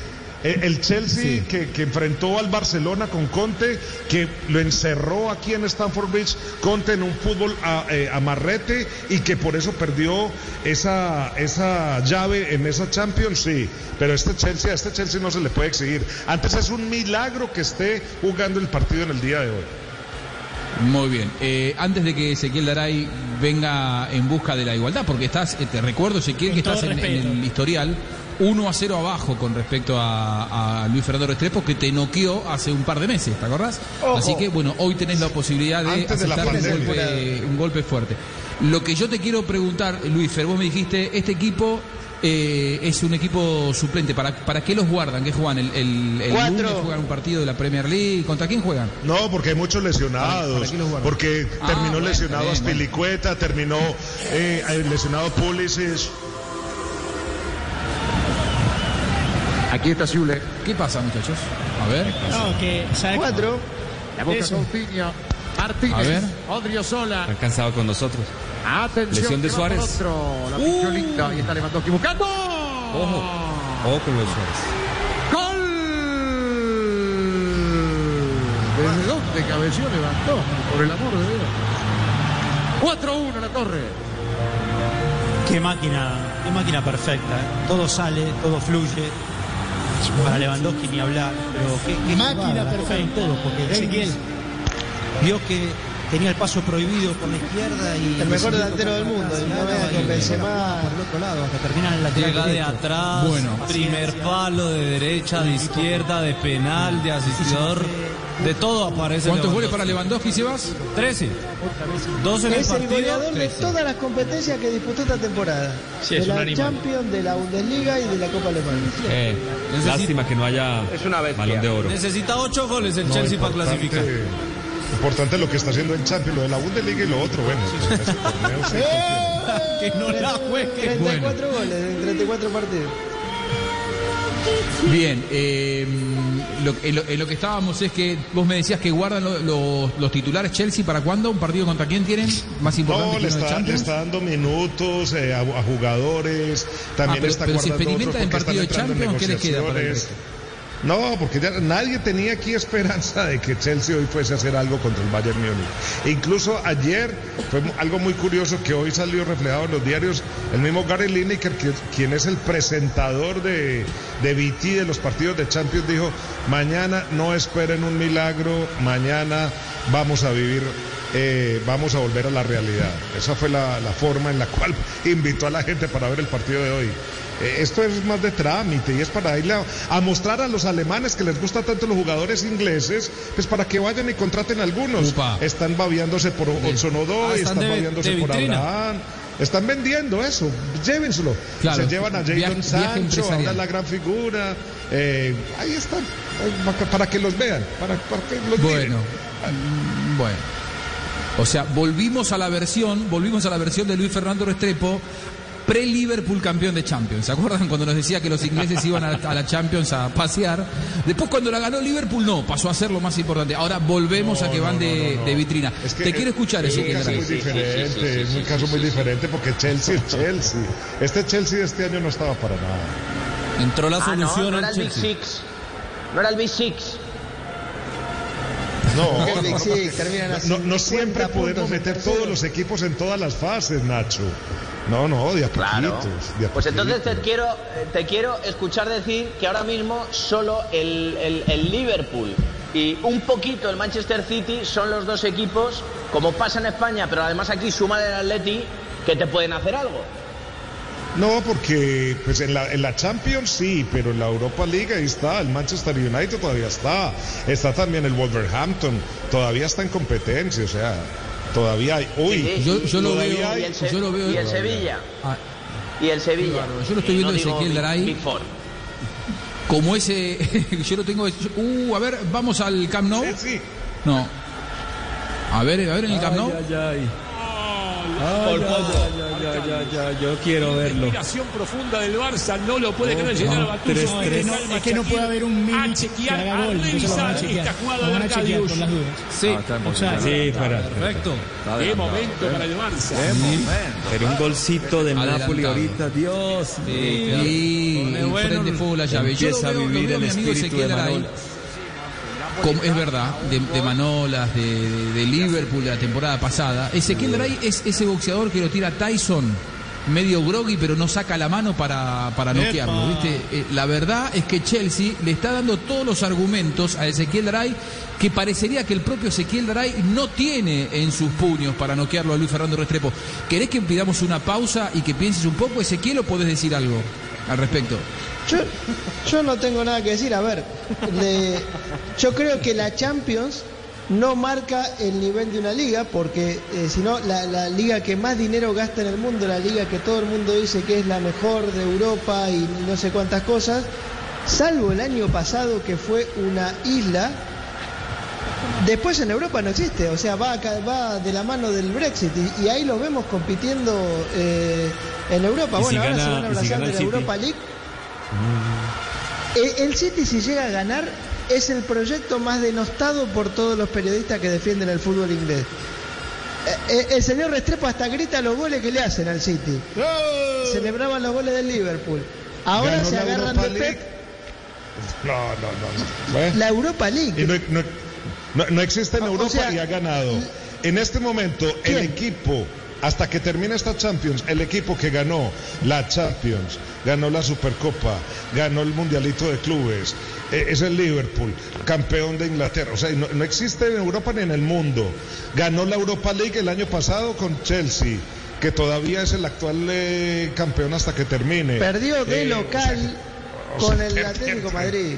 Eh, El Chelsea Sí. que, que enfrentó al Barcelona con Conte, que lo encerró aquí en Stamford Bridge, Conte en un fútbol a- eh, amarrete y que por eso perdió esa, esa llave en esa Champions, sí. Pero este Chelsea, a este Chelsea no se le puede exigir. Antes es un milagro que esté jugando el partido en el día de hoy. Muy bien. Eh, antes de que Ezequiel Daray venga en busca de la igualdad, porque estás, eh, te recuerdo, Ezequiel, que estás en, el historial 1 a 0 abajo con respecto a, a Luis Fernando Restrepo, que te noqueó hace un par de meses, ¿te acordás? Ojo. Así que, bueno, hoy tenés la posibilidad de Antes de aceptar un pandemia. golpe, un golpe fuerte. Lo que yo te quiero preguntar, Luis Fer, vos me dijiste, este equipo eh, es un equipo suplente. ¿Para, ¿Para qué los guardan? ¿Qué juegan? ¿El, el, el lunes juegan un partido de la Premier League? ¿Contra quién juegan? No, porque hay muchos ¿Para- lesionados. para qué los guardan? porque Ah, terminó bueno, lesionado Aspilicueta, terminó eh, lesionado Pulisic. Aquí está Zule. ¿Qué pasa, muchachos? A ver. No, que sabe- Cuatro. La boca Eso. Coutinho. A Martínez. ver. Odriozola. Han cansado con nosotros. Atención. Lesión de Suárez. Otro. La pinchó linda. Y está Lewandowski buscando. Ojo. Ojo con los Suárez. ¡Gol! ¿Desde dónde cabeció levantó? Por el amor de Dios. 4-1 la torre. Qué máquina, qué máquina perfecta. ¿eh? Todo sale, todo fluye. Para Lewandowski ni hablar. Pero qué, qué Máquina la perfecta. todos, porque Ezequiel. Vio que tenía el paso prohibido por la izquierda y El mejor delantero del mundo, Benzema. por el otro lado hasta terminar en el lateral Llega de atrás, Bueno. primer palo de derecha, de izquierda, de penal, de asistidor, de todo aparece. ¿Cuántos goles para Lewandowski. Sebas? 13. 12 en el Es el partido. goleador de todas las competencias que disputó esta temporada. Sí, de un la animal. Champions, de la Bundesliga y de la Copa Alemana. Eh, lástima que no haya Es una balón de oro. Necesita 8 goles el No, Chelsea para clasificar. Importante lo que está haciendo el Champions, lo de la Bundesliga y lo otro, bueno, torneo sí, confirmo. Que no la juegue. 34 goles en 34 partidos. Bien, eh, lo, en, lo, en lo que estábamos es que vos me decías que guardan lo- lo- los titulares Chelsea para cuándo, un partido contra quién tienen más importante No, que le está, le Champions. está dando minutos eh, a, a jugadores, también Ah, pero- está pero si guardando experimenta otros en porque partido de Champions, ¿qué les queda para el negociaciones. No, porque ya nadie tenía aquí esperanza de que Chelsea hoy fuese a hacer algo contra el Bayern Múnich. Incluso ayer fue algo muy curioso que hoy salió reflejado en los diarios. El mismo Gary Lineker, quien es el presentador de, de BT de los partidos de Champions, dijo, mañana no esperen un milagro, mañana vamos a vivir eh, vamos a volver a la realidad. Esa fue la, la forma en la cual invitó a la gente para ver el partido de hoy. Esto es más de trámite y es para irle a, a mostrar a los alemanes que les gusta tanto los jugadores ingleses, pues para que vayan y contraten algunos. Upa. Están babiándose por Hudson Ah, están están de- babiándose de por. Abraham. Están vendiendo eso, llévenselo. Claro, Se llevan a Jadon Sancho, ahora la gran figura. eh, ahí están, eh, para- que los vean, para, para que los. Bueno, mm, bueno. O sea, volvimos a la versión, volvimos a la versión de Luis Fernando Restrepo pre-Liverpool campeón de Champions. ¿Se acuerdan cuando nos decía que los ingleses iban a, a la Champions a pasear? Después cuando la ganó Liverpool no, pasó a ser lo más importante. Ahora volvemos a que van de, de vitrina. Es que Te quiero escuchar es eso. un caso muy diferente, es un caso muy diferente porque Chelsea es Chelsea. Este Chelsea de este año no estaba para nada. Entró la Ah, no, solución no era al el Big. Six. No era el Big Six. No, no, no, no siempre 50 podemos meter todos los equipos en todas las fases, Nacho. No, no, de a Claro. poquitos, de a Pues entonces te quiero, te quiero escuchar decir que ahora mismo solo el, el- el Liverpool Y un poquito el Manchester City son los dos equipos, como pasa en España, pero además aquí suma el Atleti, que te pueden hacer algo. No, porque pues en la, en la Champions sí, pero en la Europa League ahí está, el Manchester United todavía está, está también el Wolverhampton, todavía está en competencia, o sea, todavía hay. Uy, yo, yo lo veo, y el, yo lo veo. Y el Sevilla. Y el Sevilla. yo lo estoy viendo no Ezequiel Daray. Como ese, yo lo tengo. Uh, a ver, vamos al Camp Nou. Sí, sí. No. A ver, a ver en el Camp Nou. Ay, ay, ay. Por poco. Ya, ya, ya, yo quiero verlo. Respiración profunda del Barça, no lo puede creer llegar a Batuso. Es que no, puede haber un a mini chequear, que haga a gol. A revisar esta jugada de a Arcadius. las dudas. Sí, Sí, para. perfecto. Qué momento para el Barça. Pero un golcito del. Napoli ahorita, Dios. Y prende fuego la llave. Empieza a vivir veo a el espíritu de Daray. Como- es verdad, de, de Manolas, de, de- de Liverpool de la temporada pasada. Ezequiel Daray es ese boxeador que lo tira Tyson medio groggy, pero no saca la mano para, para noquearlo. ¿viste? Eh, la verdad es que Chelsea le está dando todos los argumentos a Ezequiel Daray que parecería que el propio Ezequiel Daray no tiene en sus puños para noquearlo a Luis Fernando Restrepo. ¿Querés que pidamos una pausa y que pienses un poco, Ezequiel, o podés decir algo al respecto? Yo, yo no tengo nada que decir. A ver, le- yo creo que la Champions no marca el nivel de una liga, porque eh, si no, la, la liga que más dinero gasta en el mundo, la liga que todo el mundo dice que es la mejor de Europa y no sé cuántas cosas, salvo el año pasado que fue una isla. Después en Europa no existe, o sea, va, va de la mano del Brexit y, y ahí los vemos compitiendo eh, en Europa. ¿Y si Bueno, ahora gana- se van a si abrazar de la? Europa League. Eh, El City si llega a ganar es el proyecto más denostado por todos los periodistas que defienden el fútbol inglés. Eh, eh, El señor Restrepo hasta grita los goles que le hacen al City. Celebraban los goles del Liverpool. Ahora Ganó se la agarran Europa de League. Pep No, no, no. no. Bueno. la Europa League. No, no- no- no existe en O Europa sea, y ha ganado. En este momento, el equipo, hasta que termine esta Champions, el equipo que ganó la Champions, ganó la Supercopa, ganó el Mundialito de Clubes, eh, es el Liverpool, campeón de Inglaterra. O sea, no, no existe en Europa ni en el mundo. Ganó la Europa League el año pasado con Chelsea que todavía es el actual eh, campeón hasta que termine. Perdió de Eh, local o sea, con o el Atlético Madrid.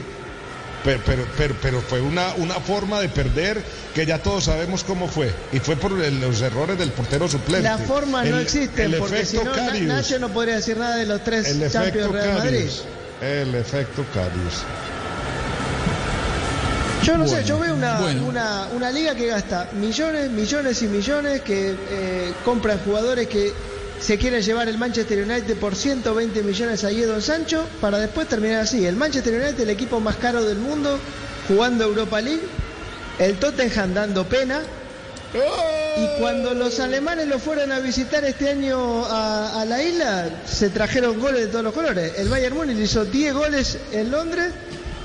Pero, pero, pero, pero fue una, una forma de perder que ya todos sabemos cómo fue. Y fue por el- los errores del portero suplente. Las formas no El- el porque si no. Nacho no podría decir nada de los tres El Champions Real Madrid. El efecto Carius. Yo no sé, yo veo una, bueno. una, una liga que gasta millones, millones y millones, que eh, compran jugadores que se quieren llevar el Manchester United por 120 millones a Don Sancho para después terminar así. El Manchester United, el equipo más caro del mundo, jugando Europa League, el Tottenham dando pena. Y cuando los alemanes lo fueron a visitar este año a, a la isla, se trajeron goles de todos los colores. El Bayern Múnich hizo 10 goles en Londres.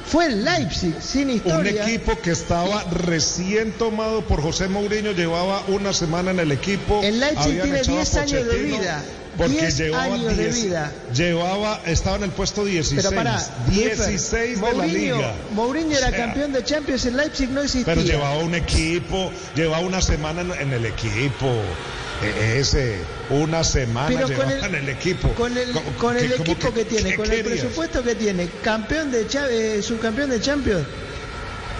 Fue el Leipzig, sin Un historia. equipo que estaba recién tomado por José Mourinho, llevaba una semana en el equipo. El Leipzig tiene echado a 10 años de vida. Porque 10 llevaba años de 10 vida. Llevaba, estaba en el puesto 16. Pero pará, 16 de la liga. Mourinho O era sea, campeón de Champions en Leipzig, no existía. Pero llevaba un equipo, llevaba una semana en, en el equipo. E- Ese, una semana Pero llevaba con el- en el equipo. Con el, ¿Cómo- con el equipo que, tiene, con el presupuesto que tiene, campeón de eh, subcampeón de Champions.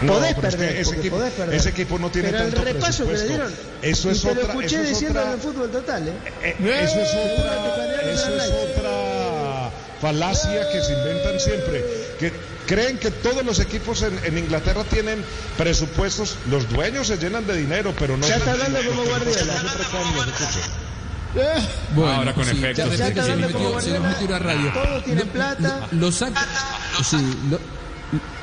No, podés pero es que perder, ese equipo- podés perder. ese equipo no tiene Pero tanto el repaso que le presupuesto. dieron. Eso y es te lo otra- escuché eso es diciendo otra- en el fútbol total, ¿eh? Eh, Eso es otra, eso es otra falacia que se inventan siempre. Que creen que todos los equipos en, en Inglaterra tienen presupuestos, los dueños se llenan de dinero, pero no. Ya está hablando como Guardiola. Bueno, Ahora con sí, efectos. de Ya repente está se metió, metió una radio. Todos tienen plata. Lo, lo saca. Sí, lo-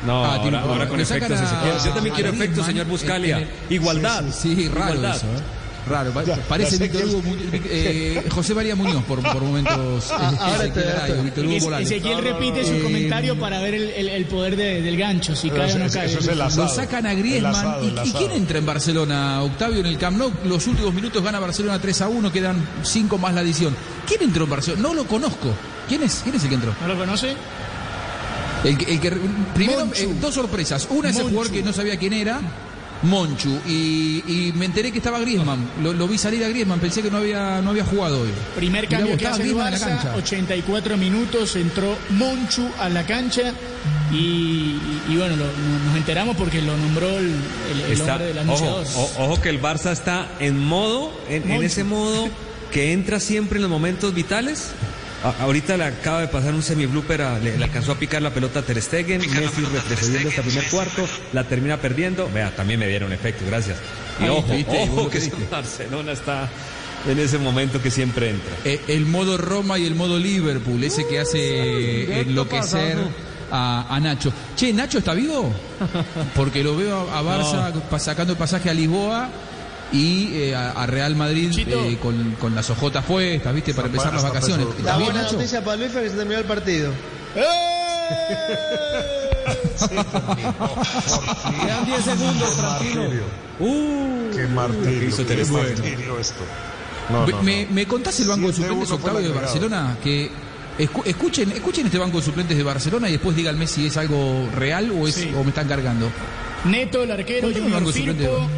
No, Ah, tiene ahora, un problema. ahora con efectos. a-. Yo también quiero efectos, señor Buscalia. en- en- Igualdad. Sí, sí, raro Igualdad. eso, ¿eh? Raro, Ya, parece Víctor Hugo, eh, José María Muñoz por, por momentos. Ah, ahora Ezequiel te-. Ezequiel repite su Eh, comentario para ver el, el- el poder de- del gancho, si cae o no cae. eso es el Lo sacan a El Griezmann. asado, ¿Y, el y quién entra en Barcelona, Octavio, en el Camp Nou? Los últimos minutos gana Barcelona 3 a 1, quedan 5 más la adición. ¿Quién entró en Barcelona? No lo conozco. ¿Quién es? ¿Quién es el que entró? ¿No lo conoce? El, que, primero, eh, dos sorpresas. Una es el jugador que no sabía quién era. Monchu y, me enteré que estaba Griezmann. Lo, vi salir a Griezmann, pensé que no había, no había jugado hoy. Primer cambio que hace el Barça, 84 minutos, entró Monchu a la cancha y, bueno, nos enteramos porque lo nombró el, el, hombre del anunciador. Ojo, que el Barça está en modo, en, en ese modo que entra siempre en los momentos vitales ahorita le acaba de pasar un semi-blooper, le, alcanzó a picar la pelota a Ter Stegen, Messi retrocediendo hasta el primer cuarto, la termina perdiendo. Vea, también me dieron efecto, gracias. Y ojo, ojo que Barcelona está en ese momento que siempre entra. Eh, el modo Roma y el modo Liverpool, ese que hace enloquecer a, Nacho. Che, ¿Nacho está vivo? Porque lo veo a, Barça sacando el pasaje a Lisboa y eh, a, Real Madrid eh, con, las ojotas puestas, ¿viste? Para empezar las vacaciones. La buena noticia para Luis fue que se terminó el partido. ¡Eh! Quedan 10 segundos, tranquilo. Uh, qué martirio, qué martirio esto. me, ¿Me contás el banco de suplentes Octavio de Barcelona? Que escuchen, escuchen este banco de suplentes de Barcelona y después díganme si es algo real o, es, o me están cargando. Neto, el arquero, Junior Firpo,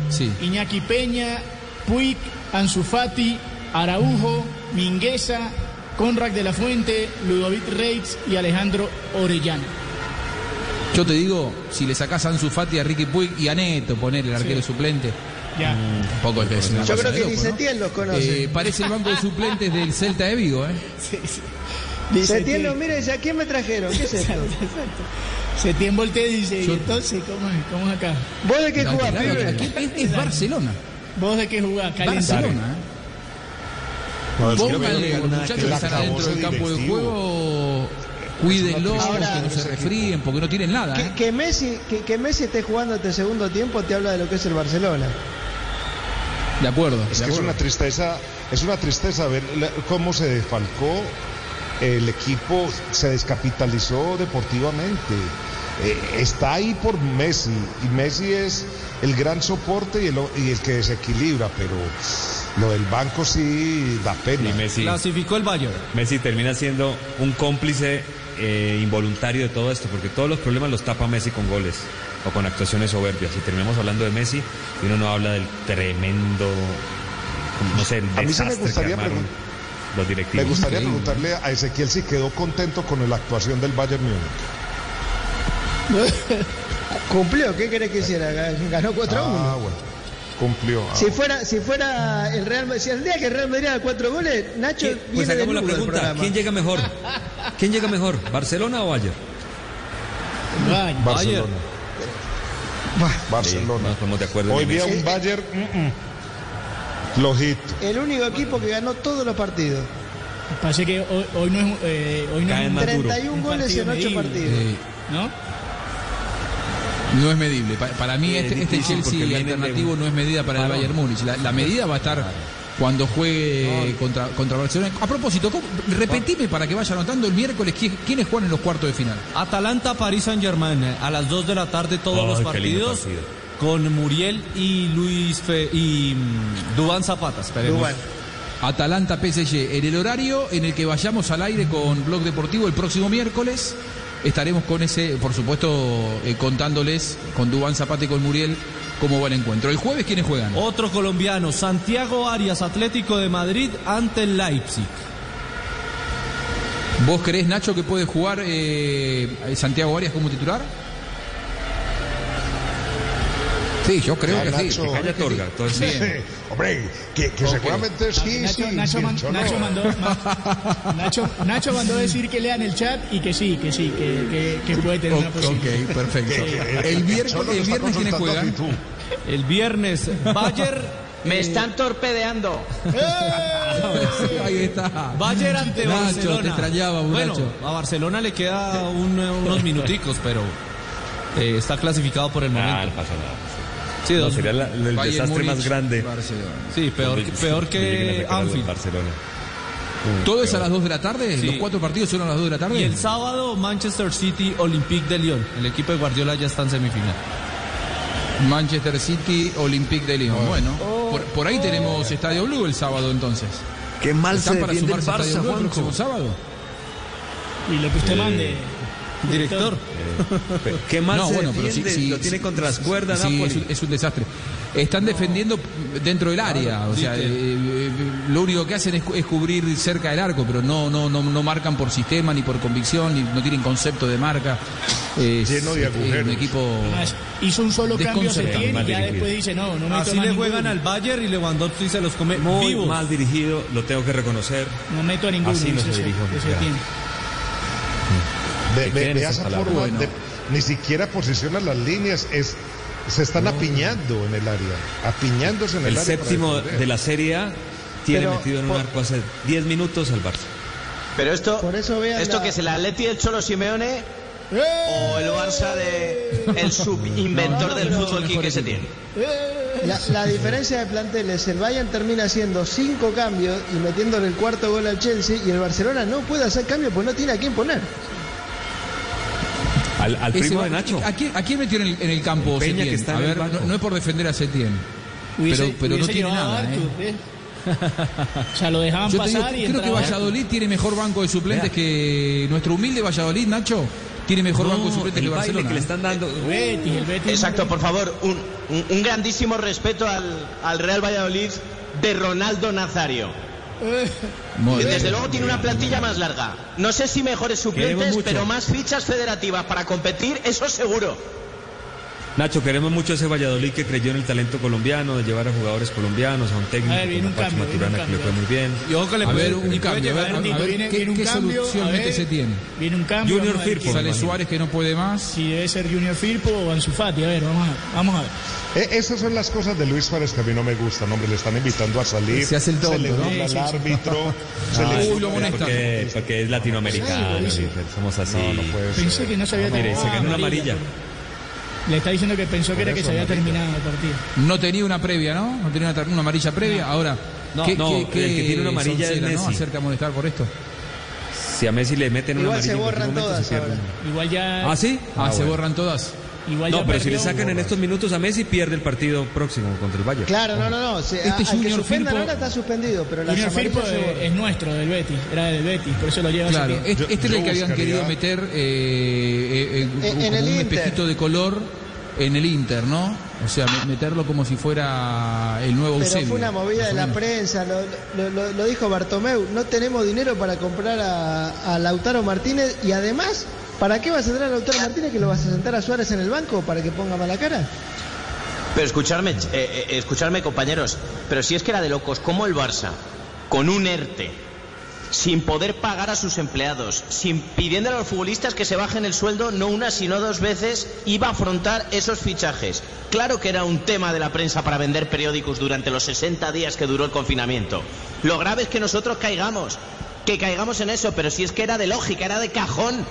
Iñaki Peña, Puig, Anzufati, Araujo, Mingueza, Conrad de la Fuente, Ludovic Reitz y Alejandro Orellana. Yo te digo, si le sacás a Ansu a Ricky Puig y a Neto, poner el arquero suplente. Ya. Mm, poco es Yo creo que ni Setién los conoce. Eh, parece el banco de suplentes del Celta de Vigo, ¿eh? Sí, sí. Setién lo mira y dice, ¿a quién me trajeron? ¿Qué es esto? exacto. Se tiene voltea y dice, ¿y entonces cómo es? ¿Cómo es acá? ¿Vos de qué jugás, pibe? Aquí es, Barcelona. ¿Vos de qué jugás? Barcelona, ¿eh? Pónganle a los muchachos que están adentro del campo de juego cuídenlo, que no se refríen, porque no tienen nada. Que, ¿eh? que Messi, que, que, Messi esté jugando este segundo tiempo te habla de lo que es el Barcelona. De acuerdo. Es que es una tristeza, es una tristeza ver cómo se defalcó el equipo, se descapitalizó deportivamente. Eh, está ahí por Messi y Messi es el gran soporte y el, y el que desequilibra, pero lo del banco sí da pena. Y Messi, Clasificó el Bayern. Messi termina siendo un cómplice eh, involuntario de todo esto, porque todos los problemas los tapa Messi con goles o con actuaciones soberbias. Y terminamos hablando de Messi y uno no habla del tremendo, no sé, el desastre me gustaría que los directivos. Me gustaría preguntarle a Ezequiel si quedó contento con la actuación del Bayern Múnich. Cumplió, ¿qué querés que hiciera? Ganó 4 a 1. Ah, bueno. Cumplió. Ah, si fuera, si fuera el Real Madrid, si el día que el Real Madrid haga 4 goles, Nacho pues viene hagamos la pregunta, ¿quién llega mejor? ¿Quién llega mejor? ¿Barcelona o Bayern? Bayern. Barcelona. Barcelona. estamos de acuerdo. Hoy día un Bayern flojito. El único equipo que ganó todos los partidos. Parece que hoy, hoy no es, eh, hoy no es 31 goles en 8 partidos. ¿No? No es medible. Para, mí este, este Chelsea alternativo no es medida para el Bayern Múnich. La, medida va a estar cuando juegue contra, contra Barcelona. A propósito, repetime para que vaya anotando el miércoles quiénes juegan en los cuartos de final. Atalanta, París Saint Germain, eh, a las 2 de la tarde todos los partidos. Con Muriel y Luis Fe y mm, Dubán Zapata, Atalanta PSG, en el horario en el que vayamos al aire con Blog Deportivo el próximo miércoles estaremos con ese, por supuesto, eh, contándoles con Dubán Zapata y con Muriel cómo va el encuentro. El jueves, ¿quiénes juegan? Otro colombiano, Santiago Arias, Atlético de Madrid ante el Leipzig. ¿Vos creés, Nacho, que puede jugar eh, Santiago Arias como titular? Sí, yo creo que sí. Que calla Torga, entonces. Hombre, que, que seguramente sí, Nacho, sí. Nacho, Nacho, mandó, Nacho, Nacho, mandó decir que lean el chat y que sí, que sí, que, que, que puede tener una posibilidad. Ok, perfecto. el viernes, el viernes ¿quiénes juegan? El viernes, Bayer. Me están torpedeando. ¡Eh! Ahí está. Bayer ante Nacho, Barcelona. te extrañaba, Bueno, a Barcelona le queda un, unos minuticos, pero eh, está clasificado por el momento. Ah, no pasa nada. Sí, no, sería la, el Bayern desastre Múnich, más grande. Barcelona. Sí, peor, peor que Anfield. Barcelona. ¿Todo es a las 2 de la tarde? Sí. ¿Los cuatro partidos son a las 2 de la tarde? Y el sábado, Manchester City, Olympique de Lyon. El equipo de Guardiola ya está en semifinal. Manchester City, Olympique de Lyon. Oh. Bueno, oh. por, por, ahí oh. tenemos Estadio Blue el sábado entonces. Qué mal ¿Están se para sumarse Blue el próximo sábado? Y lo que usted eh... mande. Director. Eh, ¿Qué mal no, se bueno, pero sí, sí, lo tiene contra las cuerdas, sí, Napoli. es, un, es un desastre. Están defendiendo dentro del área, o sea, eh, eh, lo único que hacen es, es cubrir cerca del arco, pero no, no, no, no marcan por sistema ni por convicción, ni no tienen concepto de marca. Es- Lleno de es agujeros. un equipo Además, hizo un solo cambio Setién y ya después dice, no, no meto Así más le ninguno. juegan al Bayern y Lewandowski se los come Muy vivos. mal dirigido, lo tengo que reconocer. No meto a ninguno. Así no se. Setién. Ve, Que ve- ve esa forma Bueno. de- ni siquiera posiciona las líneas, es se están apiñando en el área, apiñándose en el, El área. para séptimo de la Serie A tiene Pero, metido en un por- arco hace 10 minutos al Barça. Pero esto, Por eso vean esto la- que es el Atleti del Cholo Simeone o el Barça de el subinventor del fútbol Quique Setién. La, la diferencia de planteles, el Bayern termina haciendo cinco cambios y metiéndole el cuarto gol al Chelsea y el Barcelona no puede hacer cambio porque no tiene a quién poner. Al, al primo va- de Nacho. ¿A quién, a quién metió en el, en el campo El Peña Setién? que está a ver, no, no es por defender a Setién, Hubiese- pero, pero no tiene nada. ¿eh? Arthur, ¿eh? o sea, lo dejaban Yo digo, pasar y creo que Valladolid tiene mejor banco de suplentes que nuestro humilde Valladolid, Nacho. Tiene mejor No, banco de suplentes el que Barcelona. que le están dando. El Betis, el Betis. Exacto, por favor, un, un- un grandísimo respeto al, al Real Valladolid de Ronaldo Nazario. Muy Que bien. Desde luego tiene una plantilla más larga. No sé si mejores suplentes, pero más fichas federativas para competir, eso seguro. Nacho, queremos mucho ese Valladolid que creyó en el talento colombiano, de llevar a jugadores colombianos, a un técnico A ver, como un Pacho cambio, viene un Maturana que le fue muy bien. Y ojo que le A puede- ver, un puede cambio, a ver, un a ver, viene, ¿qué- viene un qué cambio, solución a ver, Setién? Viene un cambio. Junior a ver Firpo. Sale Suárez que no puede más. Si debe ser Junior Firpo o Ansu Fati. A ver, vamos a, vamos a ver. Eh, esas son las cosas de Luis Suárez que a mí no me gustan, hombre, le están invitando a salir. Se hace el tonto, le ¿no? al árbitro. se No, le Uy, lo molesta. porque, porque es latinoamericano, somos así. No, no puede ser. Pensé que no se había Mire, se ganó una amarilla. Le está diciendo que pensó que era que se había terminado el partido. No tenía una previa, ¿no? No tenía una, amarilla previa. Ahora, No, ¿qué, no, qué- el que tiene una amarilla es soncera, ¿no? Messi. Acerca a molestar por esto. Si a Messi le meten una Igual se amarilla, cualquier borran todas se. Igual ya. ¿Ah, sí? Ah, se bueno. borran todas. Igual No, pero si le sacan en estos minutos a Messi, pierde el partido próximo contra el Bayern. Claro, no, no, no. se- Este a- al que suspendan ahora está suspendido, pero las Junior Firpo se es, nuestro, del Betis. Era del Betis, por eso lo lleva Claro, este, Yo- este es el que habían querido meter eh, eh, eh, En- el un Inter. espejito de color en el Inter, ¿no? O sea, me- meterlo como si fuera el nuevo Pero Eusebio, fue una movida de la prensa, lo, lo- lo- lo dijo Bartomeu, no tenemos dinero para comprar a, a Lautaro Martínez y además, ¿para qué vas a traer a Lautaro Martínez que lo vas a sentar a Suárez en el banco para que ponga mala cara? Pero escucharme, eh, eh, escucharme compañeros, pero si es que era de locos, como el Barça, con un ERTE, sin poder pagar a sus empleados, sin pidiéndole a los futbolistas que se bajen el sueldo no una sino dos veces, iba a afrontar esos fichajes. Claro que era un tema de la prensa para vender periódicos durante los 60 días que duró el confinamiento. Lo grave es que nosotros caigamos, que caigamos en eso, pero si es que era de lógica, era de cajón.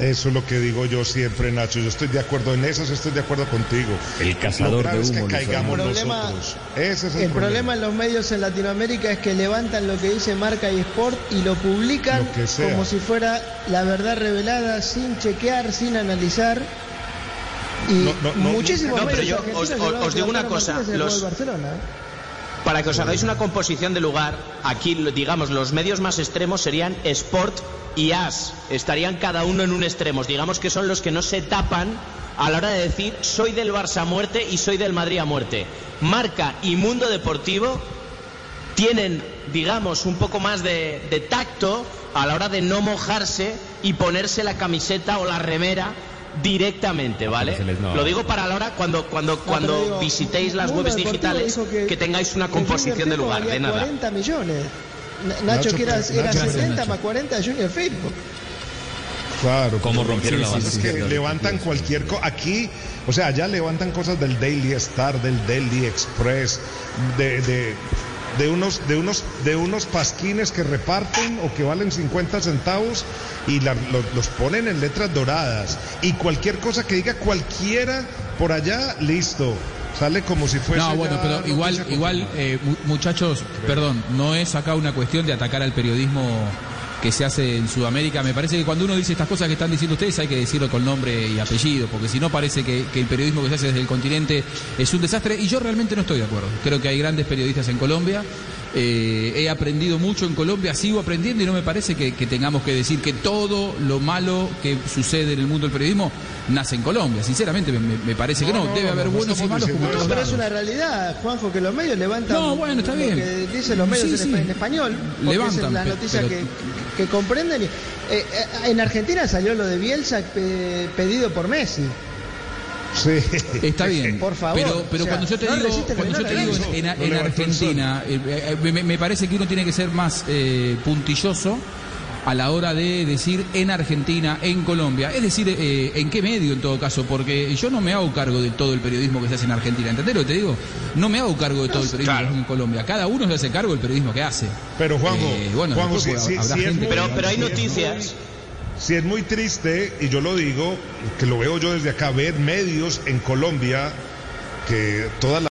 Eso es lo que digo yo siempre, Nacho. Yo estoy de acuerdo en eso, estoy de acuerdo contigo. El cazador de es que humo, caigamos. El problema- nosotros. Ese es el, El problema en los medios en Latinoamérica es que levantan lo que dice Marca y Sport y lo publican Lo como si fuera la verdad revelada, sin chequear, sin analizar. Y No, no, no, muchísimos no, pero yo os- os- os digo una cosa, los- Para que os hagáis una composición de lugar, aquí, digamos, los medios más extremos serían Sport y As. Estarían cada uno en un extremo. Digamos que son los que no se tapan a la hora de decir soy del Barça a muerte y soy del Madrid a muerte. Marca y Mundo Deportivo tienen, digamos, un poco más de, de tacto a la hora de no mojarse y ponerse la camiseta o la remera directamente, ¿vale? no. Lo digo para la hora cuando, cuando, cuando digo, visitéis las webs digitales que, tengáis una composición de lugar, de nada. 40 millones. Na- Nacho, Nacho, que era, era Nacho, 70 Nacho. más 40 Junior Firpo. Claro. ¿Cómo rompieron la Sí, base Es que levantan cualquier cosa. Aquí, o sea, allá levantan cosas del Daily Star, del Daily Express, de, de, de unos, de, unos, de unos pasquines que reparten o que valen 50 centavos y la- lo- los ponen en letras doradas. Y cualquier cosa que diga cualquiera por allá, listo. Sale como si fuese. No, bueno, pero igual, igual eh, mu- muchachos, perdón, no es acá una cuestión de atacar al periodismo que se hace en Sudamérica. Me parece que cuando uno dice estas cosas que están diciendo ustedes hay que decirlo con nombre y apellido, porque si no parece que, que el periodismo que se hace desde el continente es un desastre y yo realmente no estoy de acuerdo. Creo que hay grandes periodistas en Colombia eh, he aprendido mucho en Colombia, sigo aprendiendo y no me parece que, tengamos que decir que todo lo malo que sucede en el mundo del periodismo nace en Colombia. Sinceramente, me, parece que no. Debe haber buenos y malos como Pero es una realidad, Juanjo, que los medios levantan. No, bueno, está bien. Lo que dicen los medios en, español. Levantan. Es la noticia que, comprenden. Eh, eh, en Argentina salió lo de Bielsa pedido por Messi. Sí. Está bien. Por favor. Pero, pero cuando yo te digo, cuando yo te digo en, Argentina, eh, eh, me, parece que uno tiene que ser más eh, puntilloso a la hora de decir en Argentina, en Colombia. Es decir, en qué medio en todo caso, porque yo no me hago cargo de todo el periodismo que se hace en Argentina. ¿Entendés lo que te digo? No me hago cargo de todo el periodismo en Colombia. Cada uno se hace cargo del periodismo que hace. Pero Juanjo, bueno, pero, pero hay noticias si es muy triste, y yo lo digo, que lo veo yo desde acá, ver medios en Colombia que toda la